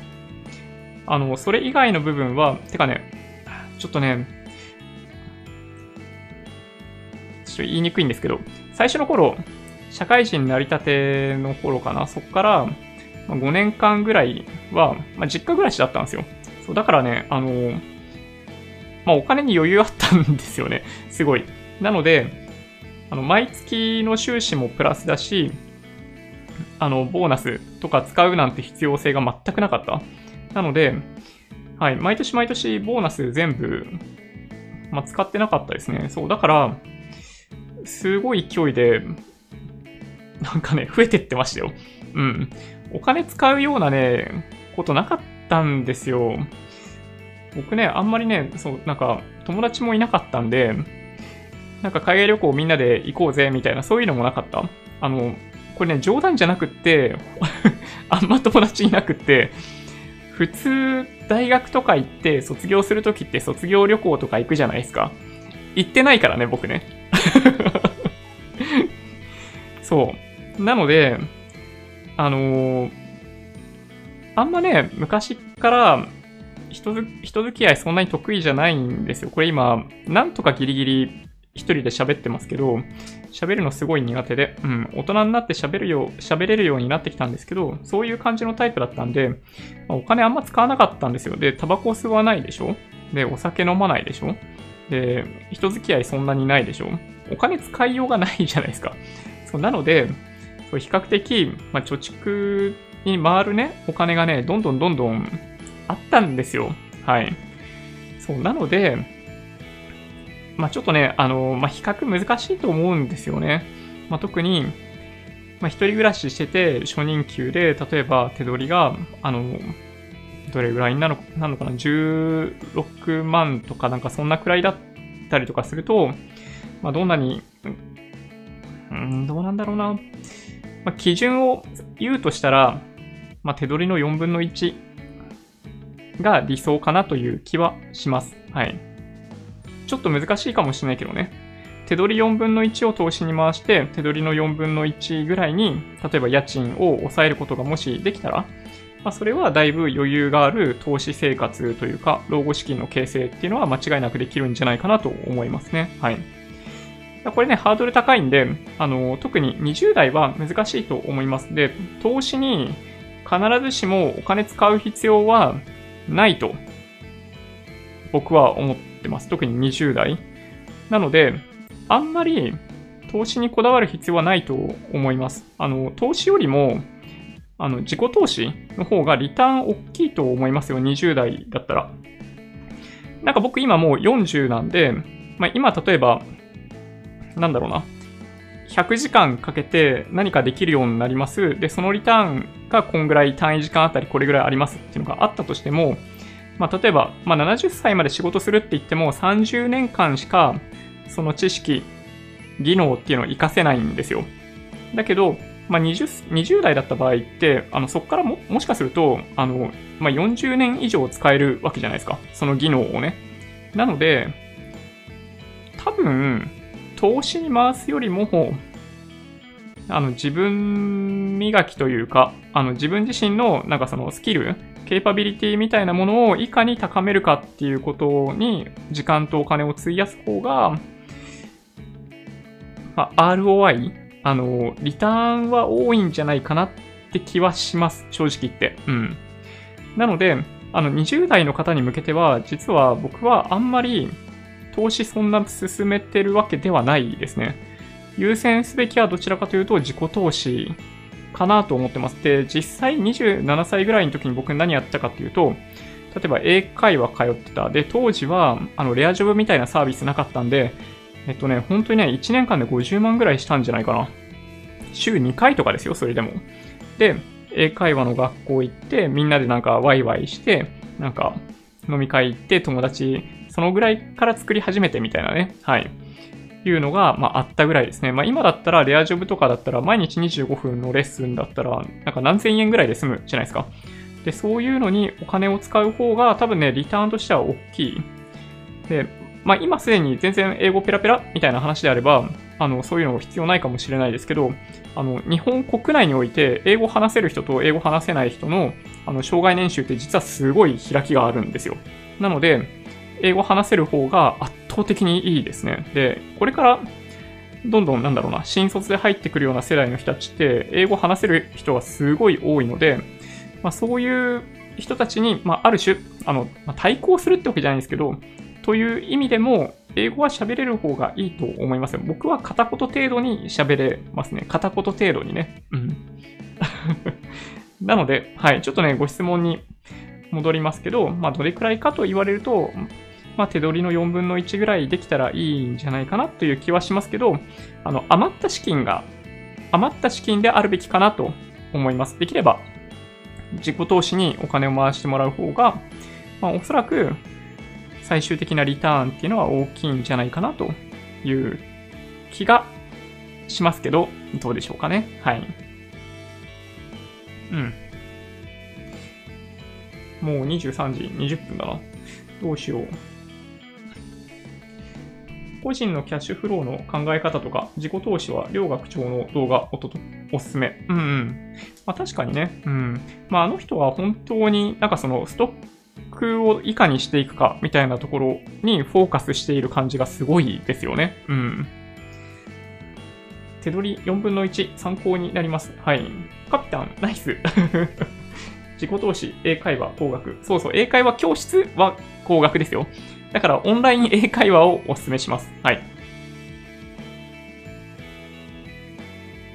あの、それ以外の部分は、てかね、ちょっとね、ちょっと言いにくいんですけど、最初の頃、社会人になりたての頃かな、そっからま5年間ぐらいは、まあ、実家暮らしだったんですよ。そう、だからね、あの、まあ、お金に余裕あったんですよね。すごい。なので、あの、毎月の収支もプラスだし、あの、ボーナスとか使うなんて必要性が全くなかった。なので、はい、毎年毎年ボーナス全部、まあ、使ってなかったですね。そう、だから、すごい勢いで、なんかね、増えてってましたよ。うん。お金使うようなね、ことなかったんですよ。僕ね、あんまりね、そう、なんか、友達もいなかったんで、なんか海外旅行みんなで行こうぜみたいな、そういうのもなかった。あの、これね、冗談じゃなくって、あんま友達いなくって、普通、大学とか行って卒業するときって卒業旅行とか行くじゃないですか。行ってないからね、僕ね。そう。なので、あのー、あんまね、昔から人人付き合いそんなに得意じゃないんですよ。これ今、なんとかギリギリ一人で喋ってますけど、喋るのすごい苦手で、うん、大人になって喋るよ、喋れるようになってきたんですけど、そういう感じのタイプだったんで、まあ、お金あんま使わなかったんですよ。で、タバコ吸わないでしょ？で、お酒飲まないでしょ？で、人付き合いそんなにないでしょ？お金使いようがないじゃないですか。そうなので、そう比較的、まあ、貯蓄に回るね、お金がね、どんどんどんどんあったんですよ。はい。そう、なので、まあ、ちょっとね、あの、まあ、比較難しいと思うんですよね。まあ、特に、まあ、一人暮らししてて、初任給で、例えば手取りが、あの、どれぐらいなのなのかな ?16 万とかなんかそんなくらいだったりとかすると、まあ、どんなに、うん、どうなんだろうな。まあ、基準を言うとしたら、まあ、手取りの4分の1が理想かなという気はします。はい。ちょっと難しいかもしれないけどね。手取り4分の1を投資に回して、手取りの4分の1ぐらいに、例えば家賃を抑えることがもしできたら、まあ、それはだいぶ余裕がある投資生活というか、老後資金の形成っていうのは間違いなくできるんじゃないかなと思いますね。はい。これね、ハードル高いんで、あの、特に20代は難しいと思います。で、投資に必ずしもお金使う必要はないと、僕は思ってます。特に20代。なので、あんまり投資にこだわる必要はないと思います。あの、投資よりも、あの、自己投資の方がリターン大きいと思いますよ。20代だったら。なんか僕今もう40なんで、まあ、今例えば、なんだろうな。100時間かけて何かできるようになります。で、そのリターンがこんぐらい単位時間あたりこれぐらいありますっていうのがあったとしても、まあ、例えば、まあ、70歳まで仕事するって言っても30年間しかその知識、技能っていうのを活かせないんですよ。だけど、まあ20、20, 代だった場合って、あのそこからももしかするとあの、まあ、40年以上使えるわけじゃないですか。その技能をね。なので、多分、投資に回すよりも、あの自分磨きというか、あの自分自身のなんかそのスキルケーパビリティみたいなものをいかに高めるかっていうことに時間とお金を費やす方が、まあ、ROI、あの、リターンは多いんじゃないかなって気はします。正直言って。うん。なので、あの、20代の方に向けては、実は僕はあんまり投資そんな進めてるわけではないですね。優先すべきはどちらかというと自己投資かなと思ってます。で、実際27歳ぐらいの時に僕何やったかっていうと、例えば英会話通ってた。で、当時は、あの、レアジョブみたいなサービスなかったんで、えっとね、本当にね、1年間で50万ぐらいしたんじゃないかな。週2回とかですよ、それでも。で、英会話の学校行って、みんなでなんかワイワイして、なんか飲み会行って友達、そのぐらいから作り始めてみたいなね。はい。いうのが、まあ、あったぐらいですね。まあ、今だったら、レアジョブとかだったら、毎日25分のレッスンだったら、なんか何千円ぐらいで済むじゃないですか。で、そういうのにお金を使う方が、多分ね、リターンとしては大きい。で、まあ、今すでに全然英語ペラペラみたいな話であれば、あの、そういうのも必要ないかもしれないですけど、あの、日本国内において、英語話せる人と英語話せない人の、あの、障害年収って実はすごい開きがあるんですよ。なので、英語話せる方が圧倒的にいいですね。で、これから、どんどんなんだろうな、新卒で入ってくるような世代の人たちって、英語話せる人がすごい多いので、まあ、そういう人たちに、まあ、ある種、あの、まあ、対抗するってわけじゃないんですけど、という意味でも、英語は喋れる方がいいと思いますよ。僕は片言程度に喋れますね。片言程度にね。うん。なので、はい、ちょっとね、ご質問に戻りますけど、まあ、どれくらいかと言われると、まあ、手取りの4分の1ぐらいできたらいいんじゃないかなという気はしますけど、あの、余った資金が、余った資金であるべきかなと思います。できれば、自己投資にお金を回してもらう方が、まあ、おそらく、最終的なリターンっていうのは大きいんじゃないかなという気がしますけど、どうでしょうかね。はい。うん。もう23時20分だな。どうしよう。個人のキャッシュフローの考え方とか、自己投資は両学長の動画おととおすすめ。うんうん。まあ確かにね。うん。まああの人は本当になんかそのストックをいかにしていくかみたいなところにフォーカスしている感じがすごいですよね。うん。手取り4分の1参考になります。はい。カピタン、ナイス。自己投資、英会話、工学。そうそう、英会話教室は工学ですよ。だからオンライン英会話をお勧めします。はい。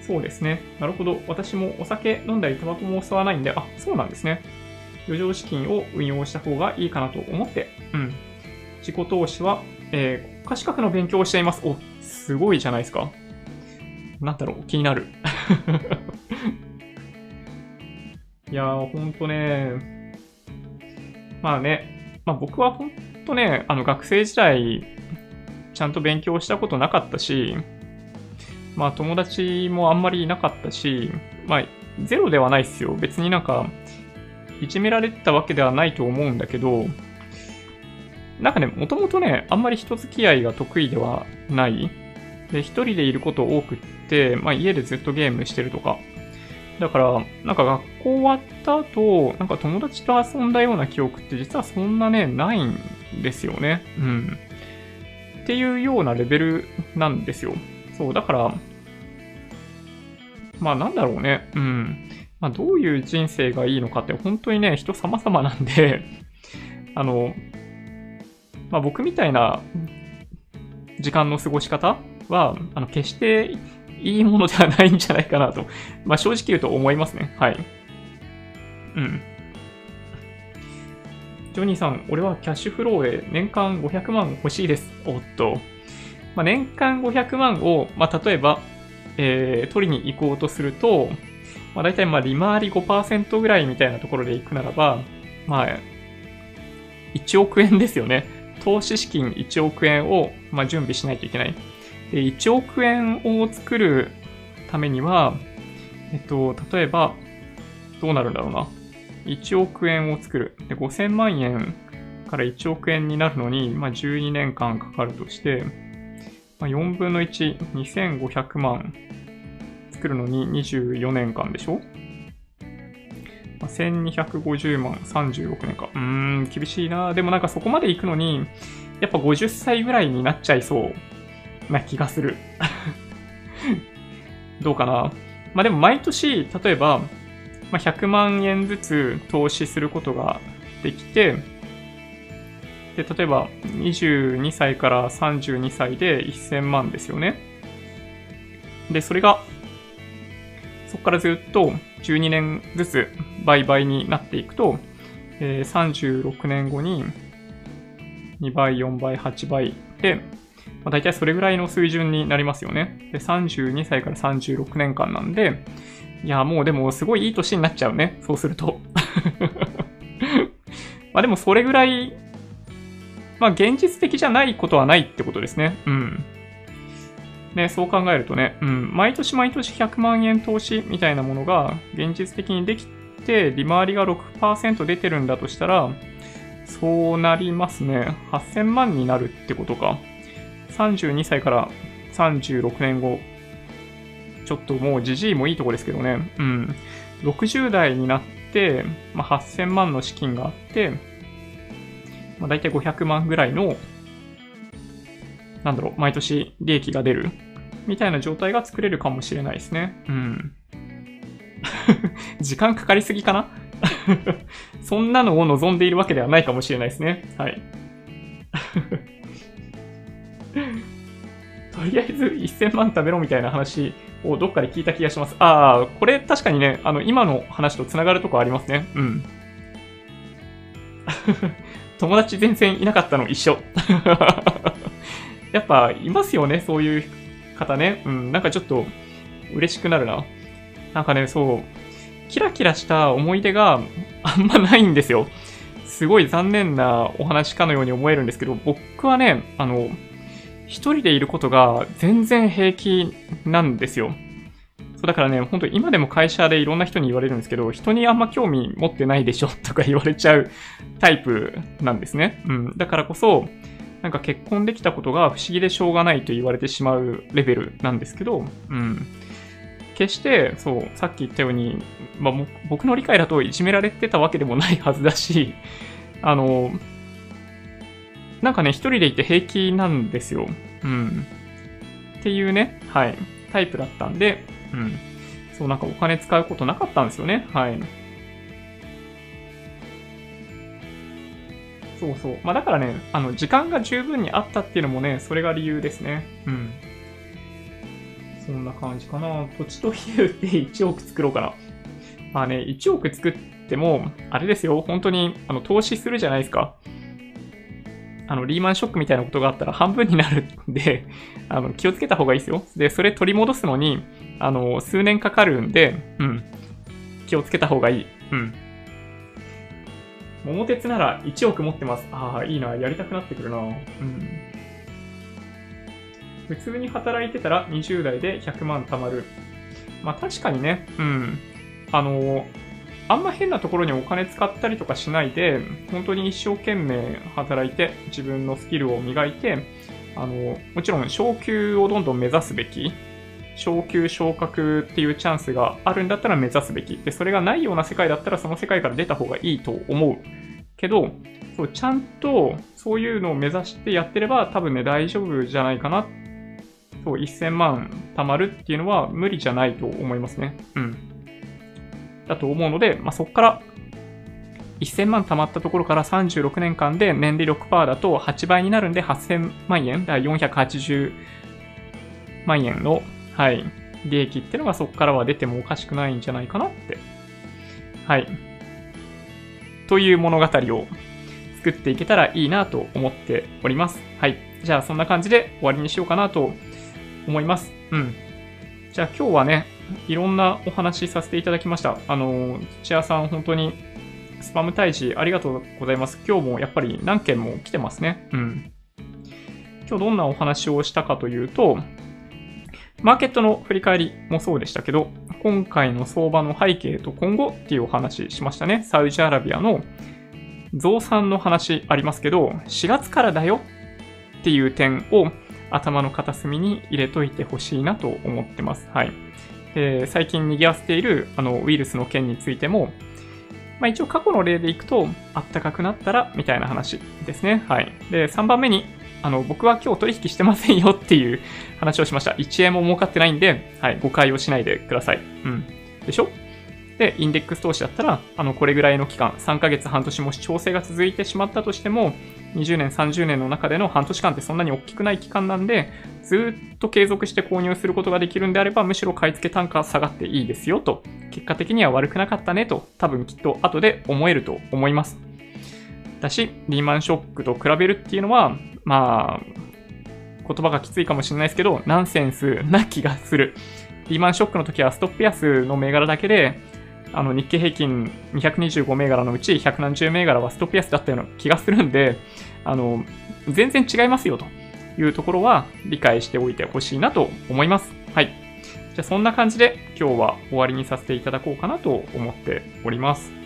そうですね。なるほど。私もお酒飲んだりタバコも吸わないんで、あ、そうなんですね。余剰資金を運用した方がいいかなと思って、うん。自己投資は、えー、国家資格の勉強をしています。お、すごいじゃないですか。なんだろう、気になる。いやー、ほんとね、まあね、まあ僕はほんとね、あの学生時代、ちゃんと勉強したことなかったし、まあ友達もあんまりいなかったし、まあゼロではないっすよ。別になんか、いじめられてたわけではないと思うんだけど、なんかね、もともとね、あんまり人付き合いが得意ではない。で、一人でいること多くって、まあ家でずっとゲームしてるとか、だから、なんか学校終わった後、なんか友達と遊んだような記憶って実はそんなね、ないんですよね。うん。っていうようなレベルなんですよ。そう、だから、まあなんだろうね。うん。まあどういう人生がいいのかって本当にね、人様々なんで あの、まあ僕みたいな時間の過ごし方は、あの、決していいものではないんじゃないかなと、まあ正直言うと思いますね。はい。うん。ジョニーさん、俺はキャッシュフローで年間500万欲しいです。おっと。まあ、年間500万を、まあ、例えば、えー、取りに行こうとすると、まあ、大体まあ利回り5%ぐらいみたいなところで行くならば、まあ、1億円ですよね。投資資金1億円を、まあ、準備しないといけない。で、1億円を作るためには、えっと、例えば、どうなるんだろうな。1億円を作る。で、5000万円から1億円になるのに、まあ、12年間かかるとして、まあ、4分の1、2500万作るのに24年間でしょ、まあ、?1250 万36年か。うーん、厳しいな。でもなんかそこまで行くのに、やっぱ50歳ぐらいになっちゃいそうな気がする。どうかな？まあでも毎年、例えば、まあ、100万円ずつ投資することができて、で、例えば22歳から32歳で1000万ですよね。で、それが、そこからずっと12年ずつ倍々になっていくと、えー、36年後に2倍、4倍、8倍で、まあ、大体それぐらいの水準になりますよね。で、32歳から36年間なんで、いや、もうでもすごいいい年になっちゃうね。そうすると。まあでもそれぐらい、まあ現実的じゃないことはないってことですね。うん。ね、そう考えるとね、うん、毎年毎年100万円投資みたいなものが現実的にできて、利回りが6%出てるんだとしたら、そうなりますね。8000万になるってことか。32歳から36年後、ちょっともうじじいもいいとこですけどね、うん。60代になって、まあ、8000万の資金があって、まあ、大体500万ぐらいの、なんだろう、毎年利益が出る、みたいな状態が作れるかもしれないですね。うん。時間かかりすぎかな？そんなのを望んでいるわけではないかもしれないですね。はい。とりあえず1000万食べろみたいな話をどっかで聞いた気がします。ああ、これ確かにね、あの、今の話と繋がるとこありますね。うん。友達全然いなかったの一緒。やっぱ、いますよね、そういう方ね。うん、なんかちょっと嬉しくなるな。なんかね、そう、キラキラした思い出が あんまないんですよ。すごい残念なお話かのように思えるんですけど、僕はね、あの、一人でいることが全然平気なんですよ。そうだからね、本当今でも会社でいろんな人に言われるんですけど、人にあんま興味持ってないでしょ とか言われちゃうタイプなんですね。うん。だからこそ、なんか結婚できたことが不思議でしょうがないと言われてしまうレベルなんですけど、うん。決して、そう、さっき言ったように、まあ、僕の理解だといじめられてたわけでもないはずだし、あの、なんかね、一人でいて平気なんですよ。うん。っていうね、はい、タイプだったんで、うん。そう、なんかお金使うことなかったんですよね。はい。そうそう。まあだからね、あの、時間が十分にあったっていうのもね、それが理由ですね。うん。そんな感じかな。土地と家売って1億作ろうかな。まあね、1億作っても、あれですよ、本当に、あの、投資するじゃないですか。あの、リーマンショックみたいなことがあったら半分になるんで、あの、気をつけた方がいいですよ。で、それ取り戻すのに、あの、数年かかるんで、うん。気をつけた方がいい。うん。桃鉄なら1億持ってます。ああ、いいな。やりたくなってくるな。うん。普通に働いてたら20代で100万貯まる。まあ確かにね、うん。あの、あんま変なところにお金使ったりとかしないで、本当に一生懸命働いて自分のスキルを磨いて、あの、もちろん昇給をどんどん目指すべき。昇給昇格っていうチャンスがあるんだったら目指すべき。で、それがないような世界だったらその世界から出た方がいいと思う。けど、そう、ちゃんとそういうのを目指してやってれば多分ね、大丈夫じゃないかな。そう、1000万貯まるっていうのは無理じゃないと思いますね。うん。だと思うので、まあ、そこから1000万貯まったところから36年間で年利6%だと8倍になるんで8000万円、だから480万円の、はい、利益っていうのがそこからは出てもおかしくないんじゃないかなって。はい。という物語を作っていけたらいいなと思っております。はい。じゃあそんな感じで終わりにしようかなと思います。うん。じゃあ今日はね、いろんなお話しさせていただきました。あの、土屋さん本当にスパム退治ありがとうございます。今日もやっぱり何件も来てますね。うん。今日どんなお話をしたかというと、マーケットの振り返りもそうでしたけど、今回の相場の背景と今後っていうお話しましたね。サウジアラビアの増産の話ありますけど、4月からだよっていう点を頭の片隅に入れといてほしいなと思ってます。はい。で最近賑わせているあのウイルスの件についても、まあ、一応過去の例でいくと、あったかくなったらみたいな話ですね。はい。で、3番目に、あの、僕は今日取引してませんよっていう話をしました。1円も儲かってないんで、はい、誤解をしないでください。うん。でしょ？で、インデックス投資だったら、あの、これぐらいの期間、3ヶ月、半年もし調整が続いてしまったとしても、20年、30年の中での半年間ってそんなに大きくない期間なんで、ずっと継続して購入することができるんであれば、むしろ買い付け単価下がっていいですよと、結果的には悪くなかったねと、多分きっと後で思えると思います。だし、リーマンショックと比べるっていうのは、まあ、言葉がきついかもしれないですけど、ナンセンスな気がする。リーマンショックの時はストップ安の銘柄だけで、あの日経平均225銘柄のうち170銘柄はストップ安だったような気がするんで、あの、全然違いますよというところは理解しておいてほしいなと思います。はい。じゃあそんな感じで今日は終わりにさせていただこうかなと思っております。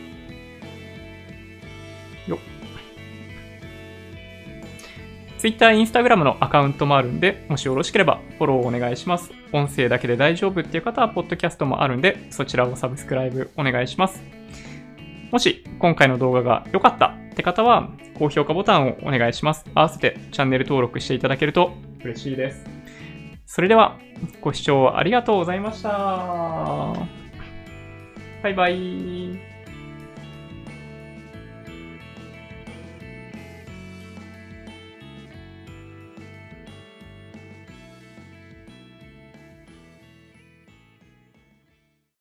Twitter、Instagram のアカウントもあるんで、もしよろしければフォローお願いします。音声だけで大丈夫っていう方は、ポッドキャストもあるんで、そちらをサブスクライブお願いします。もし、今回の動画が良かったって方は、高評価ボタンをお願いします。合わせてチャンネル登録していただけると嬉しいです。それでは、ご視聴ありがとうございました。バイバイ。